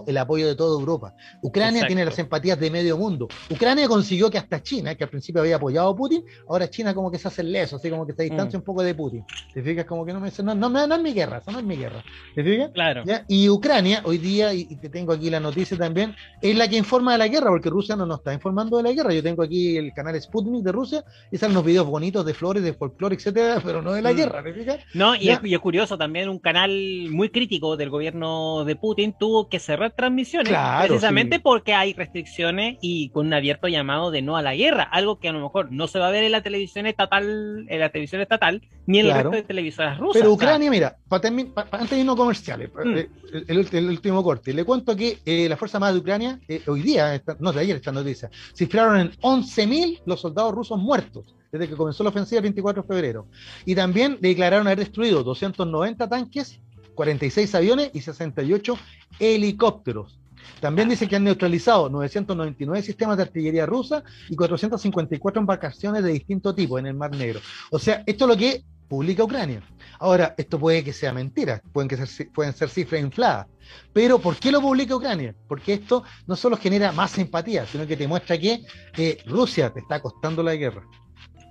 el apoyo de toda Europa. Ucrania tiene las empatías de medio mundo. Ucrania consiguió que hasta China, que al principio había apoyado a Putin, ahora China como que se hace leso, así como que se distancia mm. un poco de Putin. ¿Te fijas? Como que no me no, no, no, es mi guerra, eso no es mi guerra. ¿Te fijas? Claro. Y Ucrania, hoy día, y, te tengo aquí la noticia también, es la que informa de la guerra, porque Rusia no nos está informando de la guerra. Yo tengo aquí el canal Sputnik de Rusia y salen unos videos bonitos de flores, de folclore, etcétera, pero no de la mm. guerra, ¿te fijas? No, y, es, curioso también, un canal muy crítico del gobierno de Putin tuvo que cerrar transmisiones precisamente porque hay restricciones y con un abierto llamado de no a la guerra, algo que a lo mejor no se va a ver en la televisión estatal, en la televisión estatal, ni en el resto de televisoras rusas. Pero Ucrania, mira, para antes de irnos comerciales, mm. eh, el, último corte, le cuento que eh, la Fuerza Armada de Ucrania, eh, hoy día, no de ayer esta noticia, cifraron en 11.000 los soldados rusos muertos desde que comenzó la ofensiva el 24 de febrero. Y también declararon haber destruido 290 tanques, 46 aviones y 68 helicópteros. También dice que han neutralizado 999 sistemas de artillería rusa y 454 embarcaciones de distinto tipo en el Mar Negro. O sea, esto es lo que publica Ucrania. Ahora, esto puede que sea mentira, pueden, ser cifras infladas. Pero, ¿por qué lo publica Ucrania? Porque esto no solo genera más simpatía, sino que te muestra que eh, Rusia te está costando la guerra.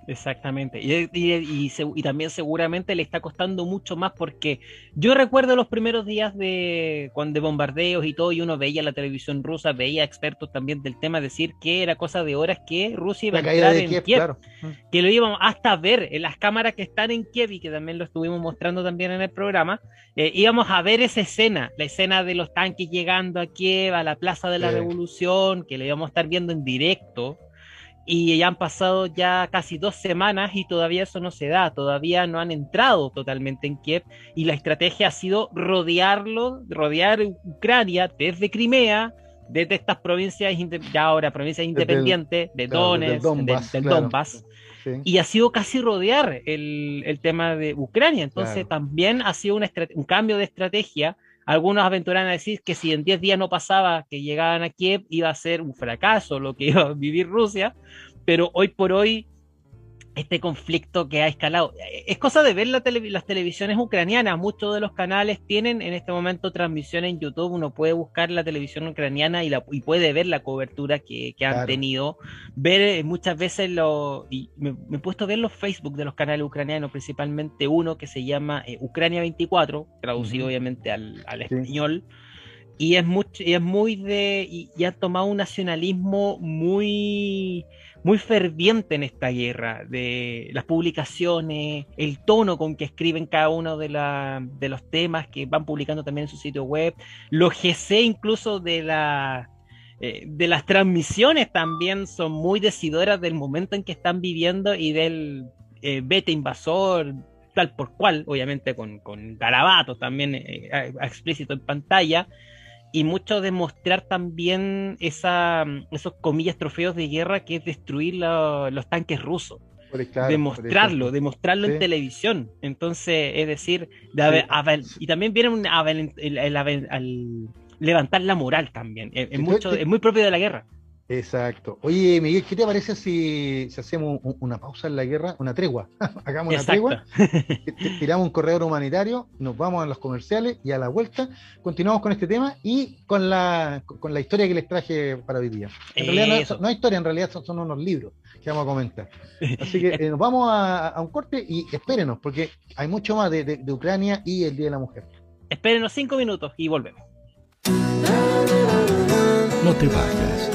Exactamente. Y, y, también seguramente le está costando mucho más porque yo recuerdo los primeros días de cuando de bombardeos y todo, y uno veía la televisión rusa, veía expertos también del tema decir que era cosa de horas que Rusia iba a entrar en Kiev, que lo íbamos hasta ver en las cámaras que están en Kiev y que también lo estuvimos mostrando también en el programa, eh, íbamos a ver esa escena, la escena de los tanques llegando a Kiev, a la Plaza de la Revolución, que lo íbamos a estar viendo en directo y ya han pasado ya casi dos semanas y todavía eso no se da, todavía no han entrado totalmente en Kiev y la estrategia ha sido rodearlo, rodear Ucrania desde Crimea, desde estas provincias, ya ahora provincias independientes, de Donetsk, del Donbass, y ha sido casi rodear el, el tema de Ucrania, entonces también ha sido un cambio de estrategia algunos aventuran a decir que si en 10 días no pasaba que llegaban a Kiev, iba a ser un fracaso lo que iba a vivir Rusia, pero hoy por hoy este conflicto que ha escalado. Es cosa de ver las televisiones ucranianas. Muchos de los canales tienen en este momento transmisión en YouTube. Uno puede buscar la televisión ucraniana y, la, y puede ver la cobertura que, han tenido. Ver eh, muchas veces lo. Y me, he puesto a ver los Facebook de los canales ucranianos, principalmente uno que se llama eh, Ucrania 24, traducido obviamente al, español. Y es, mucho, y es muy de. y ha tomado un nacionalismo muy muy ferviente en esta guerra, de las publicaciones, el tono con que escriben cada uno de, de los temas que van publicando también en su sitio web, los GC incluso de la eh, de las transmisiones también son muy decidoras del momento en que están viviendo y del eh, vete invasor, tal por cual, obviamente con, con garabatos también eh, explícito en pantalla, y mucho de mostrar también esa, esos comillas trofeos de guerra que es destruir los tanques rusos. demostrarlo, demostrarlo en televisión. Entonces, es decir, y también viene un, al levantar la moral también. Es, mucho, es muy propio de la guerra. Exacto. Oye, Miguel, ¿qué te parece si, hacemos una pausa en la guerra, una tregua? Hagamos una tregua, tiramos un corredor humanitario, nos vamos a los comerciales y a la vuelta continuamos con este tema y con la, con la historia que les traje para hoy día. En realidad no, hay historia, en realidad son, unos libros que vamos a comentar. Así que eh, nos vamos a, un corte y espérenos, porque hay mucho más de, de Ucrania y el Día de la Mujer. Espérenos cinco minutos y volvemos. No te vayas.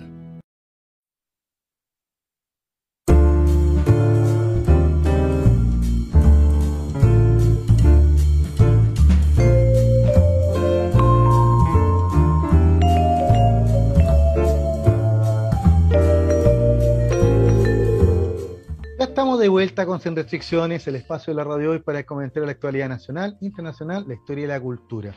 Estamos de vuelta con Sin Restricciones, el espacio de la radio hoy para comentar la actualidad nacional, internacional, la historia y la cultura.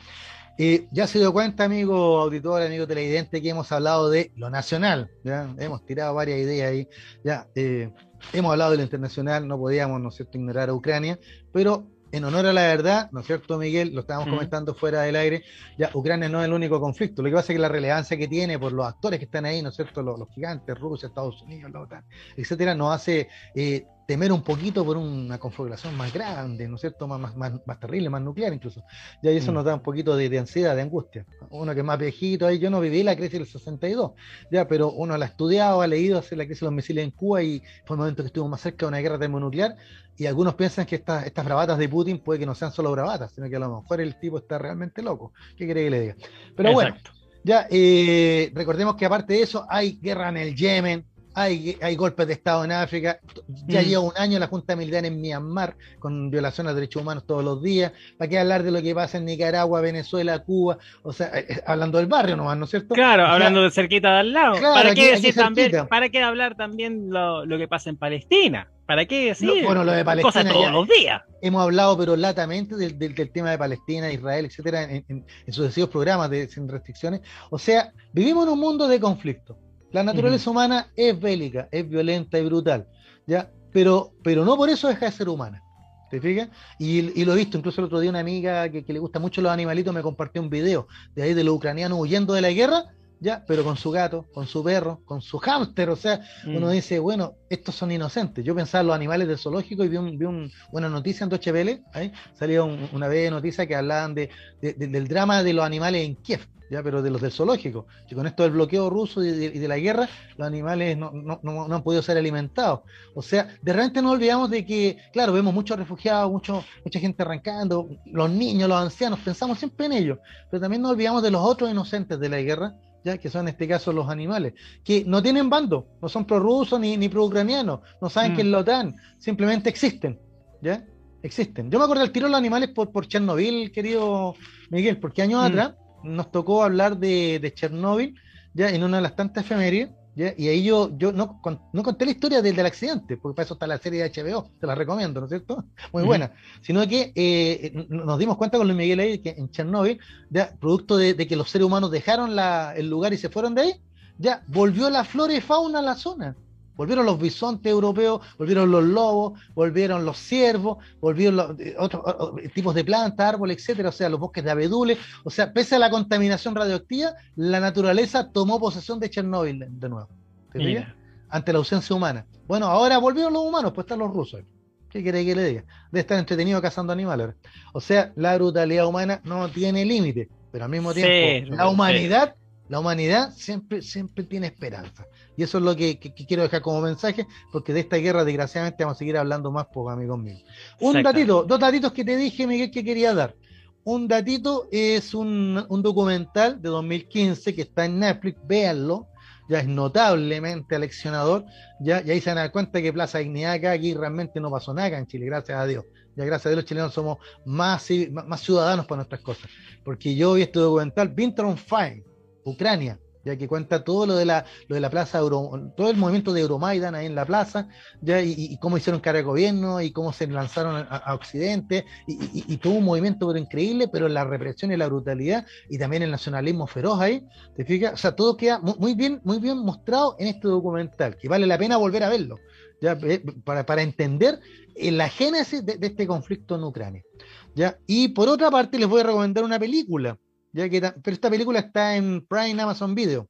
Eh, ya se dio cuenta, amigo auditor, amigo televidente, que hemos hablado de lo nacional, ¿ya? hemos tirado varias ideas ahí, ya eh, hemos hablado de lo internacional, no podíamos, ¿no es cierto?, ignorar a Ucrania, pero en honor a la verdad, ¿no es cierto, Miguel? Lo estábamos comentando fuera del aire. Ya, Ucrania no es el único conflicto. Lo que pasa es que la relevancia que tiene por los actores que están ahí, ¿no es cierto? Los, gigantes, Rusia, Estados Unidos, la OTAN, etcétera, nos hace eh, temer un poquito por una configuración más grande, ¿no es cierto? Más, más, más, terrible, más nuclear incluso. Ya eso mm. nos da un poquito de, ansiedad, de angustia. Uno que es más viejito, ahí yo no viví la crisis del 62, ya, pero uno la ha estudiado, ha leído hacer la crisis de los misiles en Cuba y fue un momento que estuvo más cerca de una guerra termonuclear y algunos piensan que estas, estas bravatas de Putin puede que no sean solo bravatas, sino que a lo mejor el tipo está realmente loco. ¿Qué quiere que le diga? Pero bueno, ya eh, recordemos que aparte de eso hay guerra en el Yemen, hay, hay golpes de Estado en África, ya mm. lleva un año la Junta Militar en Myanmar con violaciones de derechos humanos todos los días, ¿para qué hablar de lo que pasa en Nicaragua, Venezuela, Cuba? O sea, eh, eh, hablando del barrio nomás, ¿no es cierto? Claro, hablando de cerquita de al lado. ¿Para qué decir también, para qué hablar también lo, lo que pasa en Palestina? ¿Para qué decir? bueno, lo de Palestina. Cosas todos los días. Hemos hablado, pero latamente, del, del, tema de Palestina, Israel, etcétera, en, en, en sucesivos programas de Sin Restricciones. O sea, vivimos en un mundo de conflicto. La naturaleza humana es bélica, es violenta y brutal, ¿ya? Pero, pero no por eso deja de ser humana. ¿Te fijas? Y, lo he visto, incluso el otro día una amiga que, le gusta mucho los animalitos me compartió un video de ahí de los ucranianos huyendo de la guerra, ya, pero con su gato, con su perro, con su hámster, o sea, uno mm. dice, bueno, estos son inocentes. Yo pensaba en los animales del zoológico y vi, un, una noticia en Deutsche Welle, ahí salió una vez noticia que hablaban de, del drama de los animales en Kiev, ya, pero de los del zoológico. Y con esto del bloqueo ruso y de, la guerra, los animales no, no, no, han podido ser alimentados. O sea, de repente no olvidamos de que, claro, vemos muchos refugiados, mucho, mucha gente arrancando, los niños, los ancianos, pensamos siempre en ellos, pero también no olvidamos de los otros inocentes de la guerra, ya que son en este caso los animales, que no tienen bando, no son prorrusos ni, ni pro-ucranianos, no saben mm. que es la OTAN, simplemente existen, ¿ya? Existen. Yo me acuerdo del tiro de los animales por, por Chernobyl, querido Miguel, porque años mm. atrás nos tocó hablar de, de Chernóbil, ya en una de las tantas efemérides, ¿ya? y ahí yo, yo no, no conté la historia del, del, accidente, porque para eso está la serie de HBO, te la recomiendo, ¿no es cierto? Muy buena. Sino que eh, nos dimos cuenta con Luis Miguel ahí que en Chernóbil, ya, producto de, de, que los seres humanos dejaron la, el lugar y se fueron de ahí, ya volvió la flora y fauna a la zona. Volvieron los bisontes europeos, volvieron los lobos, volvieron los ciervos, volvieron los, eh, otros tipos de plantas, árboles, etcétera, o sea, los bosques de abedules. O sea, pese a la contaminación radioactiva, la naturaleza tomó posesión de Chernóbil de, nuevo. Ante la ausencia humana. Bueno, ahora volvieron los humanos, pues están los rusos. ¿Qué quiere que le diga? De estar entretenido cazando animales. O sea, la brutalidad humana no tiene límite, pero al mismo tiempo, la humanidad, la humanidad siempre, siempre tiene esperanza. Y eso es lo que, quiero dejar como mensaje, porque de esta guerra, desgraciadamente, vamos a seguir hablando más, pues, amigos míos. Un datito, dos datitos que te dije, Miguel, que quería dar. Un datito es un, documental de 2015 que está en Netflix, véanlo, ya es notablemente aleccionador, ya, y ahí se dan cuenta que Plaza Dignidad acá, aquí realmente no pasó nada en Chile, gracias a Dios. Ya gracias a Dios los chilenos somos más, más ciudadanos para nuestras cosas. Porque yo vi este documental, Winter on Fire, Ucrania, ya que cuenta todo lo de la, lo de la plaza, todo el movimiento de Euromaidan ahí en la plaza, ya, y, cómo hicieron cara de gobierno, y cómo se lanzaron a, Occidente, y, y, todo un movimiento pero increíble, pero la represión y la brutalidad, y también el nacionalismo feroz ahí, ¿te fijas? O sea, todo queda muy, bien, muy bien mostrado en este documental, que vale la pena volver a verlo, ya, eh, para, para entender la génesis de, de este conflicto en Ucrania. ¿ya? Y por otra parte, les voy a recomendar una película ya que pero esta película está en Prime Amazon Video.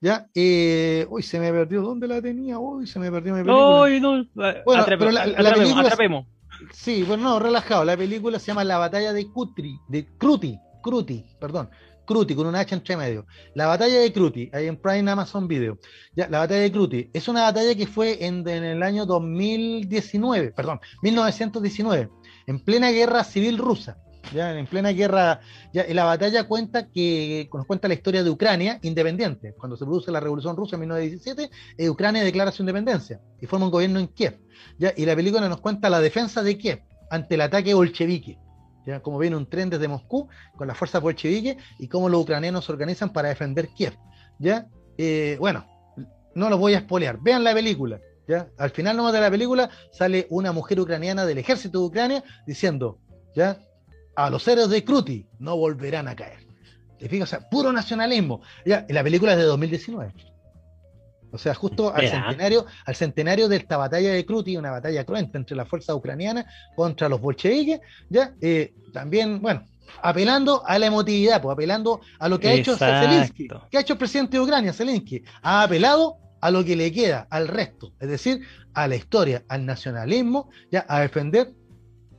¿Ya? Eh, uy, se me perdió. ¿Dónde la tenía? Uy, se me perdió mi película. Uy, no. Bueno, pero la, película. Atrapemos. Sí, bueno, no, relajado. La película se llama La batalla de Cutri, de Cruti, Cruti, perdón. Cruti, con un H entre medio. La batalla de Cruti, ahí en Prime Amazon Video. Ya, la batalla de Cruti es una batalla que fue en, en el año 2019, perdón, 1919, en plena guerra civil rusa en plena guerra, ya la batalla cuenta que nos cuenta la historia de Ucrania independiente. Cuando se produce la revolución rusa en 1917, eh, Ucrania declara su independencia y forma un gobierno en Kiev. ¿ya? Y la película nos cuenta la defensa de Kiev ante el ataque bolchevique. ¿ya? Como viene un tren desde Moscú con las fuerzas bolcheviques y cómo los ucranianos se organizan para defender Kiev. ¿ya? Eh, bueno, no los voy a espolear. Vean la película. ¿ya? Al final nomás de la película sale una mujer ucraniana del ejército de Ucrania diciendo, ¿ya? A los héroes de Cruti no volverán a caer. ¿Te fijas? O sea, puro nacionalismo. Ya, la película es de 2019. O sea, justo al centenario, al centenario de esta batalla de Cruti, una batalla cruenta entre las fuerzas ucranianas contra los bolcheviques, ya, eh, también, bueno, apelando a la emotividad, pues apelando a lo que ha hecho Zelensky. ¿Qué ha hecho el presidente de Ucrania, Zelensky? Ha apelado a lo que le queda, al resto, es decir, a la historia, al nacionalismo, ya, a defender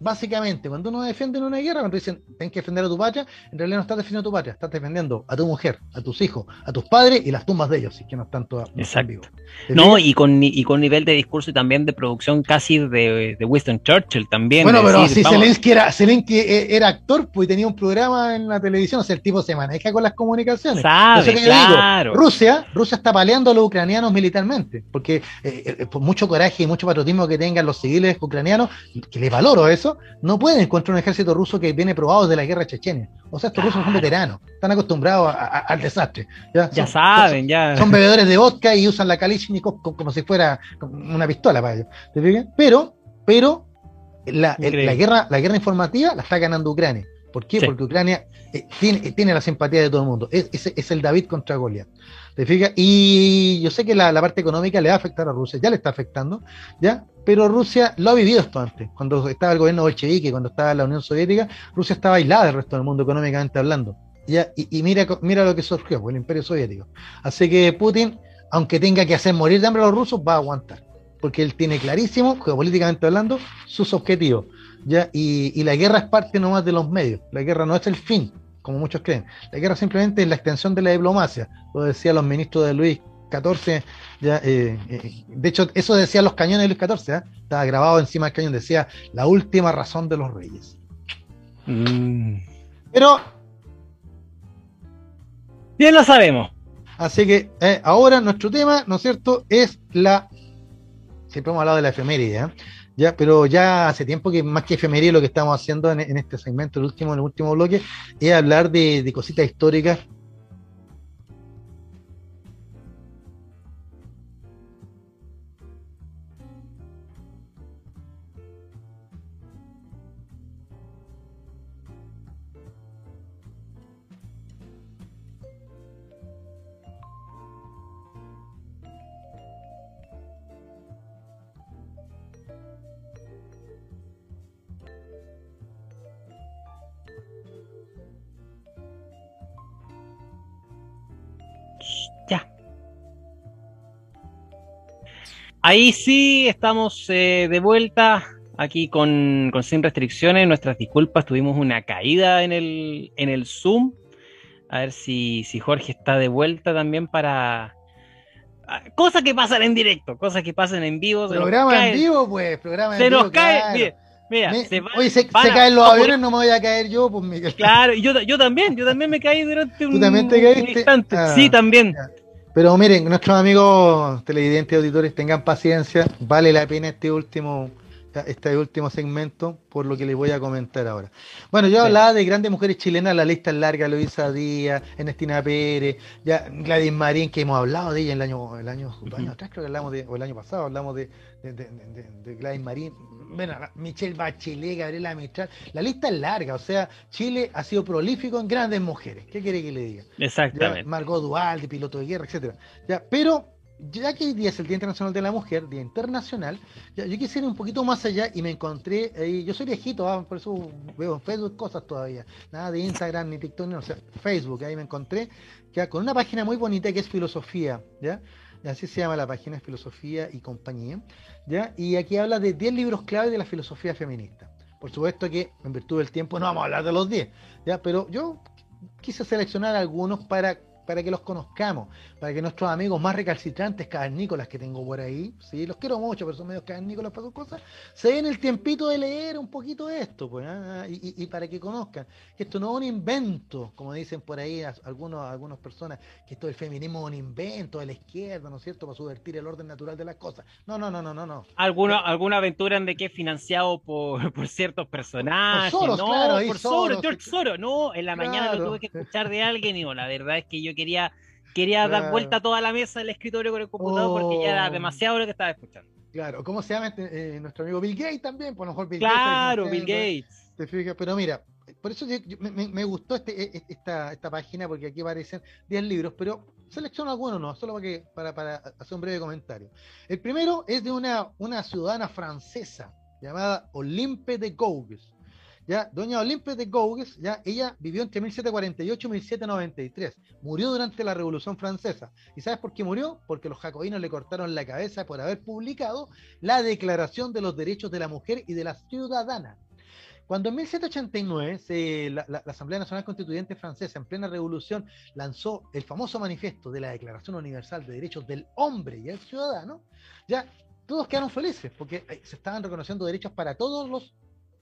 básicamente, cuando uno defiende en una guerra, cuando dicen tienes que defender a tu patria, en realidad no estás defendiendo a tu patria, estás defendiendo a tu mujer, a tus hijos, a tus padres y las tumbas de ellos, si que no están todas vivos. No, y con, y con nivel de discurso y también de producción casi de, de Winston Churchill también. Bueno, pero si Zelensky, era, Zelensky e, era actor, pues tenía un programa en la televisión, o sea, el tipo se maneja con las comunicaciones. Sabe, claro. Rusia, Rusia está paleando a los ucranianos militarmente, porque eh, eh, por mucho coraje y mucho patriotismo que tengan los civiles ucranianos, que les valoro eso, no pueden encontrar un ejército ruso que viene probado de la guerra chechenia. O sea, estos rusos son veteranos, están acostumbrados al desastre. Ya, saben, ya. Son bebedores de vodka y usan la Kalishnikov como, si fuera una pistola para ellos. Pero, pero la, guerra, la guerra informativa la está ganando Ucrania. ¿Por qué? Porque Ucrania eh, tiene, tiene, la simpatía de todo el mundo. Es, es, el David contra Goliat. ¿Te fijas? Y yo sé que la, parte económica le va a afectar a Rusia, ya le está afectando, ¿ya? Pero Rusia lo ha vivido esto antes. Cuando estaba el gobierno bolchevique, cuando estaba la Unión Soviética, Rusia estaba aislada del resto del mundo económicamente hablando. ¿ya? Y, mira, mira lo que surgió, pues, el Imperio Soviético. Así que Putin, aunque tenga que hacer morir de hambre a los rusos, va a aguantar. Porque él tiene clarísimo, geopolíticamente hablando, sus objetivos. ¿ya? Y, y la guerra es parte nomás de los medios. La guerra no es el fin como muchos creen. La guerra simplemente es la extensión de la diplomacia, lo decían los ministros de Luis XIV. Ya, eh, eh, de hecho, eso decían los cañones de Luis XIV, ¿eh? estaba grabado encima del cañón, decía la última razón de los reyes. Mm. Pero. Bien lo sabemos. Así que ahora nuestro tema, ¿no es cierto?, es la. Siempre hemos hablado de la efeméride, ya, pero ya hace tiempo que más que efemería lo que estamos haciendo en, este segmento, el último, el último bloque, es hablar de cositas históricas Ahí sí estamos eh, de vuelta aquí con, sin restricciones. Nuestras disculpas, tuvimos una caída en el, en el Zoom. A ver si, si Jorge está de vuelta también para, ah, Cosas que pasan en directo, cosas que pasan en vivo. Programa en vivo, pues, programa se nos cae. Mira, se, oye, se, caen los aviones, no me voy a caer yo, pues Miguel. Claro, yo, yo también, yo también me caí durante un, ¿Tú también te caíste? instante. Ah, sí, también. Pero miren, nuestros amigos televidentes y auditores, tengan paciencia, vale la pena este último, este último segmento por lo que les voy a comentar ahora. Bueno, yo hablaba de grandes mujeres chilenas, la lista es larga, Luisa Díaz, Ernestina Pérez, ya Gladys Marín, que hemos hablado de ella el año, el año, atrás creo que hablamos de, o el año pasado hablamos de, de Gladys Marín, bueno, Michelle Bachelet, Gabriela Mistral, la lista es larga, o sea, Chile ha sido prolífico en grandes mujeres, ¿qué quiere que le diga? Exactamente. Margot Dual, de piloto de guerra, etcétera. Ya, pero ya que hoy día es el Día Internacional de la Mujer, Día Internacional, ya, yo quisiera ir un poquito más allá y me encontré, ahí, yo soy viejito, ah, por eso veo en Facebook cosas todavía, nada de Instagram ni TikTok, no, o sea, Facebook, ahí me encontré, ya con una página muy bonita que es Filosofía, ¿ya? Así se llama la página, Filosofía y Compañía. ¿ya? Y aquí habla de 10 libros clave de la filosofía feminista. Por supuesto que en virtud del tiempo no vamos a hablar de los 10, ¿ya? Pero yo quise seleccionar algunos para para que los conozcamos, para que nuestros amigos más recalcitrantes, cavernícolas que tengo por ahí, sí, los quiero mucho, pero son medios cavernícolas para sus cosas, se den el tiempito de leer un poquito esto, pues, ¿ah? y, para que conozcan que esto no es un invento, como dicen por ahí algunos, algunas personas, que esto del feminismo es un invento de la izquierda, ¿no es cierto?, para subvertir el orden natural de las cosas. No, no, no, no, no. no. ¿Alguna, alguna aventura en de que es financiado por, por ciertos personajes? Por Soros, no, claro, por Soros, George Soros, no, en la mañana lo tuve que escuchar de alguien y la verdad es que yo quería quería dar vuelta a toda la mesa del escritorio con el computador porque ya era oh. demasiado lo que estaba escuchando. Claro, ¿cómo se llama este, eh, nuestro amigo Bill Gates también? Por lo mejor Bill claro, Bill Gates. ¿Te fijas? Pero mira, por eso me, gustó este, e, e, esta, esta página porque aquí aparecen 10 libros, pero selecciono algunos no, solo para, que, para, para hacer un breve comentario. El primero es de una, una ciudadana francesa llamada Olympe de Gouges. Ya, doña Olimpia de Gouges, ya, ella vivió entre 1748 y 1793. Murió durante la Revolución Francesa. ¿Y sabes por qué murió? Porque los jacobinos le cortaron la cabeza por haber publicado la Declaración de los Derechos de la Mujer y de la Ciudadana. Cuando en 1789 la, Asamblea Nacional Constituyente Francesa, en plena revolución, lanzó el famoso manifiesto de la Declaración Universal de Derechos del Hombre y el Ciudadano, ya todos quedaron felices porque eh, se estaban reconociendo derechos para todos los,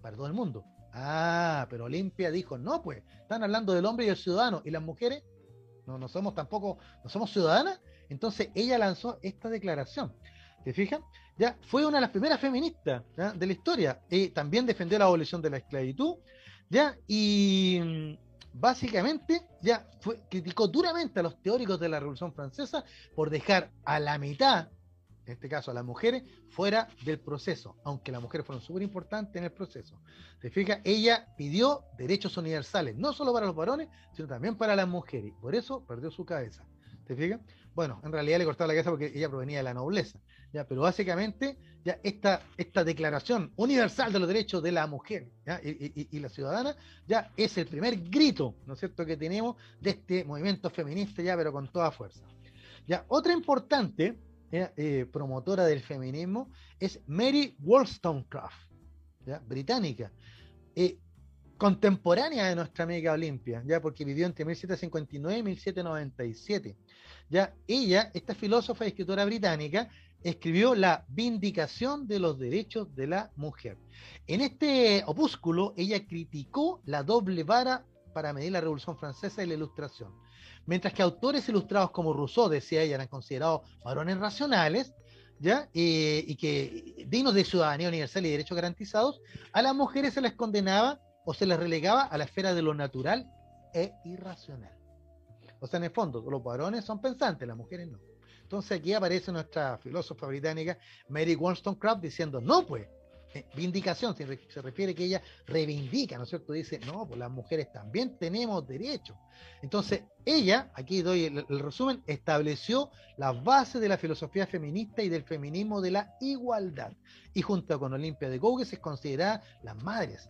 para todo el mundo. Ah, pero Olimpia dijo, no, pues, están hablando del hombre y el ciudadano, y las mujeres no, no somos tampoco, no somos ciudadanas. Entonces ella lanzó esta declaración. ¿Te fijas? Ya fue una de las primeras feministas de la historia. Y también defendió la abolición de la esclavitud. ¿ya? Y mm, básicamente ya fue, criticó duramente a los teóricos de la Revolución Francesa por dejar a la mitad en este caso a las mujeres, fuera del proceso, aunque las mujeres fueron súper importantes en el proceso. ¿Te fijas? Ella pidió derechos universales, no solo para los varones, sino también para las mujeres. Por eso perdió su cabeza. ¿Te fijas? Bueno, en realidad le cortaba la cabeza porque ella provenía de la nobleza. ¿ya? Pero básicamente, ya esta, esta declaración universal de los derechos de la mujer Y, y, la ciudadana, ya es el primer grito, ¿no es cierto?, que tenemos de este movimiento feminista, ya, pero con toda fuerza. Ya, otra importante eh, promotora del feminismo, es Mary Wollstonecraft, británica, eh, contemporánea de nuestra amiga Olimpia, ya porque vivió entre 1759 y 1797. Ya ella, esta filósofa y escritora británica, escribió La Vindicación de los Derechos de la Mujer. En este opúsculo, ella criticó la doble vara para medir la Revolución Francesa y la Ilustración mientras que autores ilustrados como Rousseau, decía ella, eran considerados varones racionales, ¿ya? y que dignos de ciudadanía universal y derechos garantizados, a las mujeres se les condenaba o se les relegaba a la esfera de lo natural e irracional. O sea, en el fondo, los varones son pensantes, las mujeres no. Entonces aquí aparece nuestra filósofa británica Mary Wollstonecraft diciendo, no, pues, vindicación, se, refiere que ella reivindica, ¿no es cierto? Dice, no, pues las mujeres también tenemos derechos. Entonces, ella, aquí doy el, resumen, estableció las bases de la filosofía feminista y del feminismo de la igualdad. Y junto con Olimpia de Gouges es considerada las madres,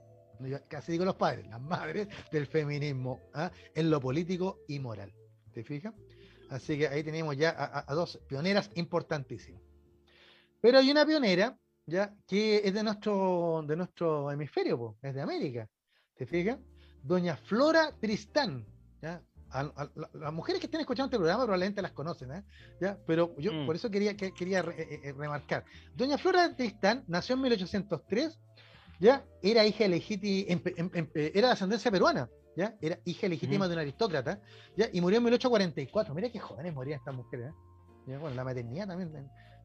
casi digo los padres, las madres del feminismo ¿ah? en lo político y moral. ¿Te fijas? Así que ahí tenemos ya a dos pioneras importantísimas. Pero hay una pionera ¿ya? que es de nuestro, de nuestro hemisferio, es de América. ¿Te fijas? Doña Flora Tristán. ¿ya? las mujeres que estén escuchando este programa probablemente las conocen, ¿eh? ¿Ya? pero yo mm. por eso quería, que, quería eh, eh, remarcar. Doña Flora Tristán nació en 1803, ¿ya? era hija legítima, era de ascendencia peruana, ¿ya? era hija legítima de un aristócrata, ¿ya? y murió en 1844. Mira qué jóvenes morían estas mujeres. ¿eh? Bueno, la maternidad también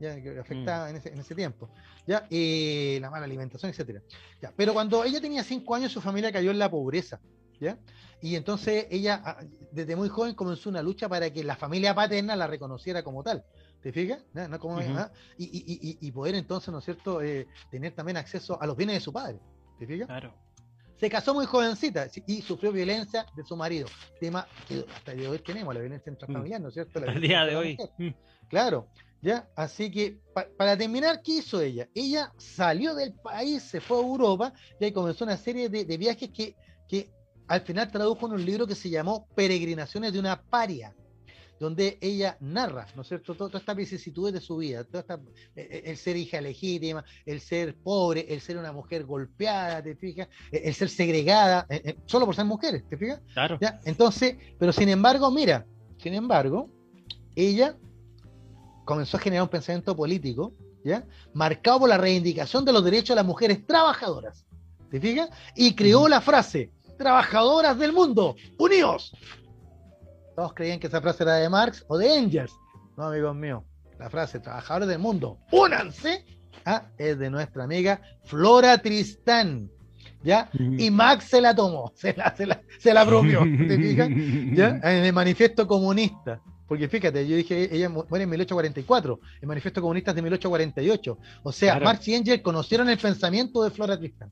ya, que afectaba mm. en, ese, tiempo. ¿ya? Eh, la mala alimentación, etcétera. ¿ya? Pero cuando ella tenía cinco años, su familia cayó en la pobreza. ¿ya? Y entonces ella, ah, desde muy joven, comenzó una lucha para que la familia paterna la reconociera como tal. ¿Te fijas? ¿No? Como, ah, y, y, y, poder entonces, ¿no es cierto?, eh, tener también acceso a los bienes de su padre. ¿Te fijas? Claro. Se casó muy jovencita y sufrió violencia de su marido. Tema que hasta el día de hoy tenemos, la violencia intrafamiliar, ¿no es cierto? el día de hoy. Claro, ¿ya? Así que, para terminar, ¿qué hizo ella? Ella salió del país, se fue a Europa y comenzó una serie de, viajes que, que al final tradujo en un libro que se llamó Peregrinaciones de una paria donde ella narra, ¿no es cierto?, toda, esta vicisitud de su vida, toda e, e, el ser hija legítima, el ser pobre, el ser una mujer golpeada, ¿te fijas? E, el, ser segregada, solo por ser mujeres, ¿te fijas? Claro. ¿Ya? Entonces, pero sin embargo, mira, sin embargo, ella comenzó a generar un pensamiento político, ¿ya? Marcado por la reivindicación de los derechos de las mujeres trabajadoras, ¿te fijas? Y creó la frase, trabajadoras del mundo, unidos todos creían que esa frase era de Marx o de Engels. No, amigos míos. La frase trabajadores del mundo, únanse, ¿ah? es de nuestra amiga Flora Tristán. ¿Ya? Y Marx se la tomó, se la, se la, se la ¿te fijas? ¿Ya? En el manifiesto comunista. Porque fíjate, yo dije, ella muere en 1844, el manifiesto comunista es de 1848. O sea, Marx y Engels conocieron el pensamiento de Flora Tristán.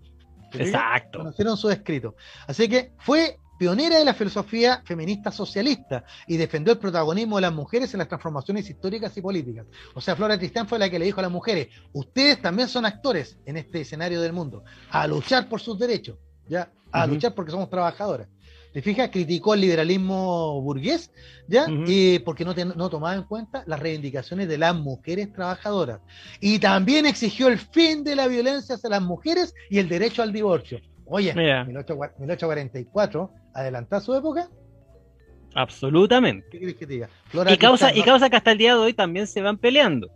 Exacto. Conocieron su escrito. Así que fue pionera de la filosofía feminista socialista y defendió el protagonismo de las mujeres en las transformaciones históricas y políticas. O sea, Flora Tristán fue la que le dijo a las mujeres, ustedes también son actores en este escenario del mundo, a luchar por sus derechos, ya, a luchar porque somos trabajadoras. ¿Te fijas? Criticó el liberalismo burgués, ¿ya? y porque no, no tomaba en cuenta las reivindicaciones de las mujeres trabajadoras. Y también exigió el fin de la violencia hacia las mujeres y el derecho al divorcio Oye, 1844, ¿adelantá su época? Absolutamente. ¿Qué quieres que te diga? y, causa, y causa que hasta el día de hoy también se van peleando.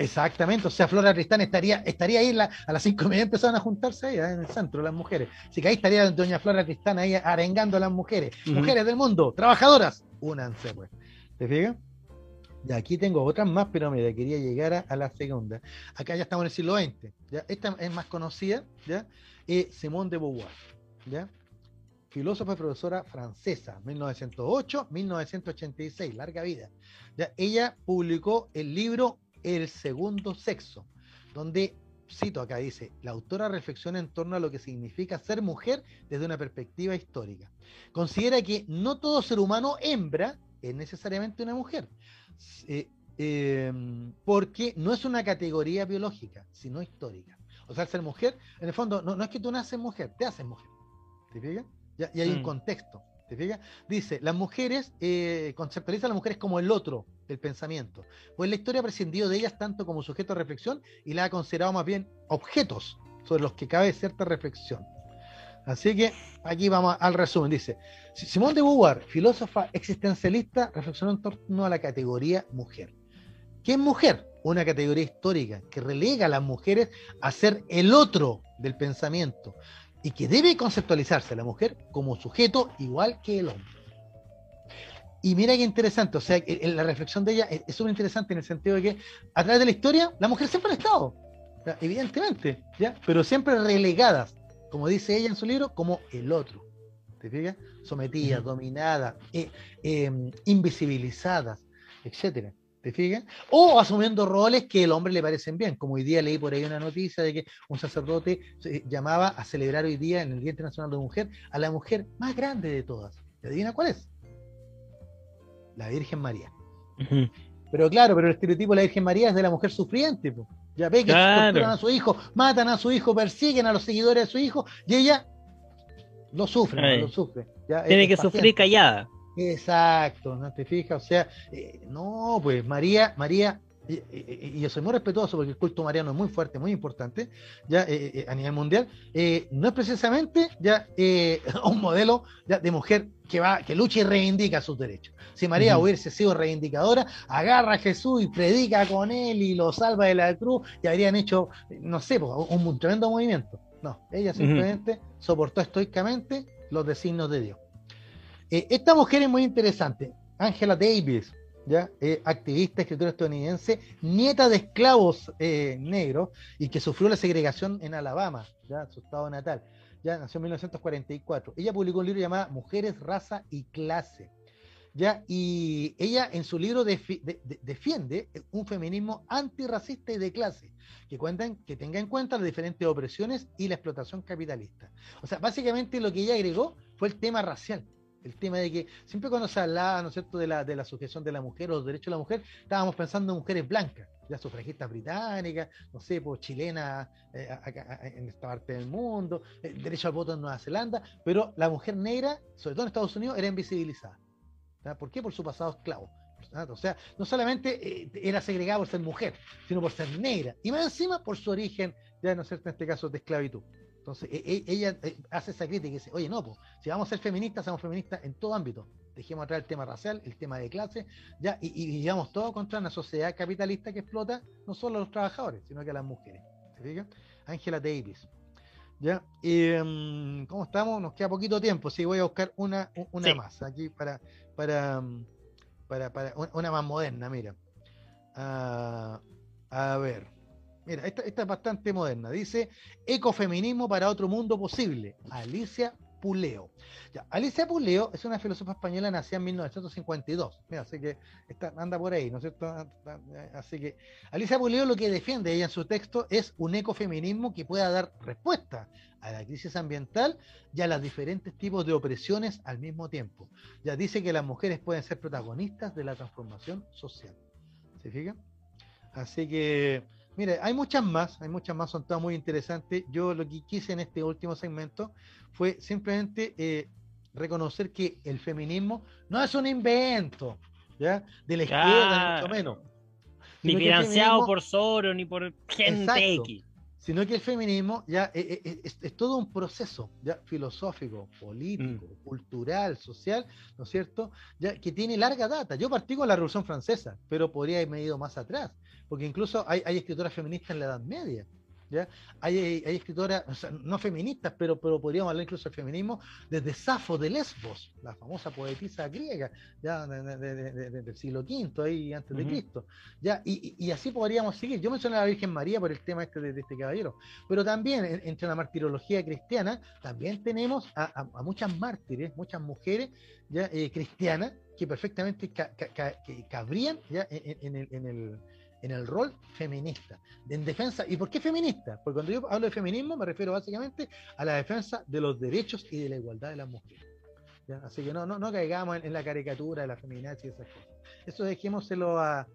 Exactamente, o sea, Flora Tristán estaría, estaría ahí a las cinco y media empezaron a juntarse ahí en el centro las mujeres. Así que ahí estaría doña Flora Tristán ahí arengando a las mujeres. Mujeres del mundo, trabajadoras, únanse pues. ¿Te fijas? Y aquí tengo otras más, pero mira, quería llegar a, la segunda. Acá ya estamos en el siglo XX. ¿ya? Esta es más conocida, ¿ya? Eh, Simone de Beauvoir, ¿ya? filósofa y profesora francesa, 1908-1986, larga vida. ¿ya? Ella publicó el libro El segundo sexo, donde, cito acá, dice, la autora reflexiona en torno a lo que significa ser mujer desde una perspectiva histórica. Considera que no todo ser humano hembra es necesariamente una mujer. Eh, em, porque no es una categoría biológica, sino histórica. O sea, ser mujer, en el fondo, no, es que tú naces mujer, te haces mujer. ¿Te fijas? y hay un mm. contexto. Dice, las mujeres, eh, conceptualizan a las mujeres como el otro del pensamiento. Pues la historia ha prescindido de ellas tanto como sujeto de reflexión y la ha considerado más bien objetos sobre los que cabe cierta reflexión. Así que aquí vamos al resumen. Dice, Simón de Beauvoir, filósofa existencialista, reflexionó en torno a la categoría mujer. ¿Qué es mujer? Una categoría histórica que relega a las mujeres a ser el otro del pensamiento y que debe conceptualizarse la mujer como sujeto igual que el hombre. Y mira qué interesante, o sea, la reflexión de ella es súper interesante en el sentido de que a través de la historia la mujer siempre ha estado, evidentemente, ¿ya? pero siempre relegadas como dice ella en su libro, como el otro. ¿Te fijas? Sometidas, dominadas, eh, em, invisibilizadas, etcétera. ¿Te fijas? O asumiendo roles que el hombre le parecen bien. Como hoy día leí por ahí una noticia de que un sacerdote llamaba a celebrar hoy día, en el Día Internacional de la Mujer, a la mujer más grande de todas. ¿Te adivina cuál es? La Virgen María. Pero claro, pero el estereotipo de la Virgen María es de la mujer sufriente. Ya ve que torturan a su hijo, matan a su hijo, persiguen a los seguidores de su hijo y ella lo sufre, lo sufre. Tiene que sufrir callada. Exacto, ¿no te fijas? O sea, eh, no, pues María, María, y, yo soy muy respetuoso porque el culto mariano es muy fuerte, muy importante, ya eh, eh, a nivel mundial, no es precisamente ya un modelo de mujer que va, que lucha y reivindica sus derechos. Si María hubiese sido reivindicadora, agarra a Jesús y predica con él y lo salva de la cruz y habrían hecho, no sé, un, tremendo movimiento. No, ella simplemente soportó estoicamente los designios de Dios. Eh, esta mujer es muy interesante, Angela Davis, ¿ya? Eh, activista, escritora estadounidense, nieta de esclavos eh, negros y que sufrió la segregación en Alabama, ¿ya? su estado natal. Ya nació en 1944. Ella publicó un libro llamado Mujeres, Raza y Clase. ¿ya? Y ella en su libro defiende un feminismo antirracista y de clase, que, cuentan, que tenga en cuenta las diferentes opresiones y la explotación capitalista. O sea, básicamente lo que ella agregó fue el tema racial. El tema de que siempre cuando se hablaba, ¿no es de la, de la sujeción de la mujer o los derechos de la mujer, estábamos pensando en mujeres blancas, ya sufragistas británicas, no sé, pues chilenas eh, en esta parte del mundo, el derecho al voto en Nueva Zelanda, pero la mujer negra, sobre todo en Estados Unidos, era invisibilizada. ¿Por qué? Por su pasado esclavo. O sea, no solamente eh, era segregada por ser mujer, sino por ser negra. Y más encima por su origen, ya no sé, en este caso, de esclavitud. Entonces, e, e, ella eh, hace esa crítica y dice, oye, no, pues, si vamos a ser feministas, seamos feministas en todo ámbito. Dejemos atrás el tema racial, el tema de clase, ya, y, y, llevamos todo contra una sociedad capitalista que explota no solo a los trabajadores, sino que a las mujeres. ¿Se fijan? Angela Davis. ¿Ya? Em, ¿Cómo estamos? Nos queda poquito tiempo, sí, voy a buscar una, una más aquí para, para, para, para una más moderna, mira. Ah, a ver. Mira, esta, es bastante moderna. Dice Ecofeminismo para otro mundo posible. Alicia Puleo. Alicia Puleo es una filósofa española nacida en 1952. Mira, así que anda por ahí, ¿no es cierto? Así que Alicia Puleo lo que defiende ella en su texto es un ecofeminismo que pueda dar respuesta a la crisis ambiental y a los diferentes tipos de opresiones al mismo tiempo. Ya dice que las mujeres pueden ser protagonistas de la transformación social. ¿Se fijan? Así que, mire, hay muchas más, hay muchas más, son todas muy interesantes. Yo lo que quise en este último segmento fue simplemente eh, reconocer que el feminismo no es un invento, ¿ya? De la izquierda, mucho menos. Ni financiado por Soros, ni por gente X. sino que el feminismo ya eh, eh, es, todo un proceso ya filosófico, político, mm. cultural, social, ¿no es cierto? Ya que tiene larga data. Yo partí con la Revolución Francesa, pero podría haberme ido más atrás, porque incluso hay, hay escritoras feministas en la Edad Media. Hay, hay escritoras, no feministas, pero, pero podríamos hablar incluso del feminismo, desde Safo de Lesbos, la famosa poetisa griega, ¿ya? del siglo V, ahí antes de Cristo. ¿ya? Y, así podríamos seguir. Yo mencioné a la Virgen María por el tema este de, este caballero, pero también entre la martirología cristiana, también tenemos a, muchas mártires, muchas mujeres ¿ya? Eh, cristianas que perfectamente cabrían ¿ya? en el en el rol feminista, en defensa. ¿Y por qué feminista? Porque cuando yo hablo de feminismo me refiero básicamente a la defensa de los derechos y de la igualdad de las mujeres. Así que no, no, no caigamos en, la caricatura de la feminacia y esas cosas. Eso dejémoselo a,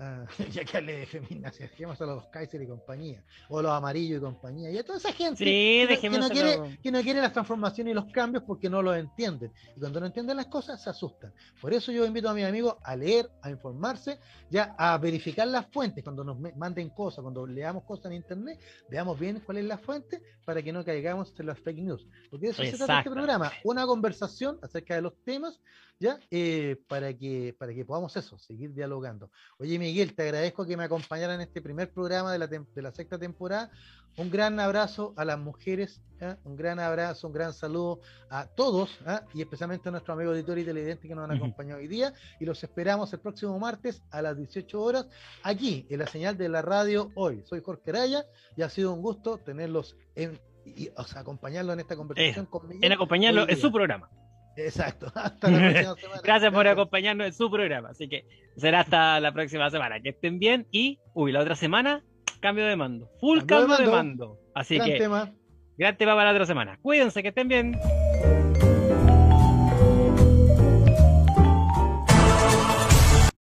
Ah, ya que hablé de feminacia, dejemos a los Kaiser y compañía, o los amarillos y compañía, y a toda esa gente que, no quiere, que no quiere las transformaciones y los cambios porque no los entienden. Y cuando no entienden las cosas, se asustan. Por eso yo invito a mis amigos a leer, a informarse, ya a verificar las fuentes. Cuando nos manden cosas, cuando leamos cosas en internet, veamos bien cuál es la fuente para que no caigamos en las fake news. Porque de eso se trata este programa, una conversación acerca de los temas ¿ya? Eh, para, que, para que podamos eso, seguir dialogando. Oye, Miguel, te agradezco que me acompañara en este primer programa de la, de la sexta temporada. Un gran abrazo a las mujeres, un gran abrazo, un gran saludo a todos y especialmente a nuestro amigo editor y televidente que nos han acompañado hoy día. Y los esperamos el próximo martes a las 18 horas aquí en la señal de la radio hoy. Soy Jorge Araya y ha sido un gusto tenerlos en, y, o sea, acompañarlo en esta conversación eh, conmigo. En acompañarlo en su programa. Exacto. Hasta la próxima semana. Gracias por acompañarnos en su programa. Así que será hasta la próxima semana. Que estén bien. Y, uy, la otra semana, cambio de mando. Full cambio, de, mando. Así que. Tema. Gran tema para la otra semana. Cuídense, que estén bien.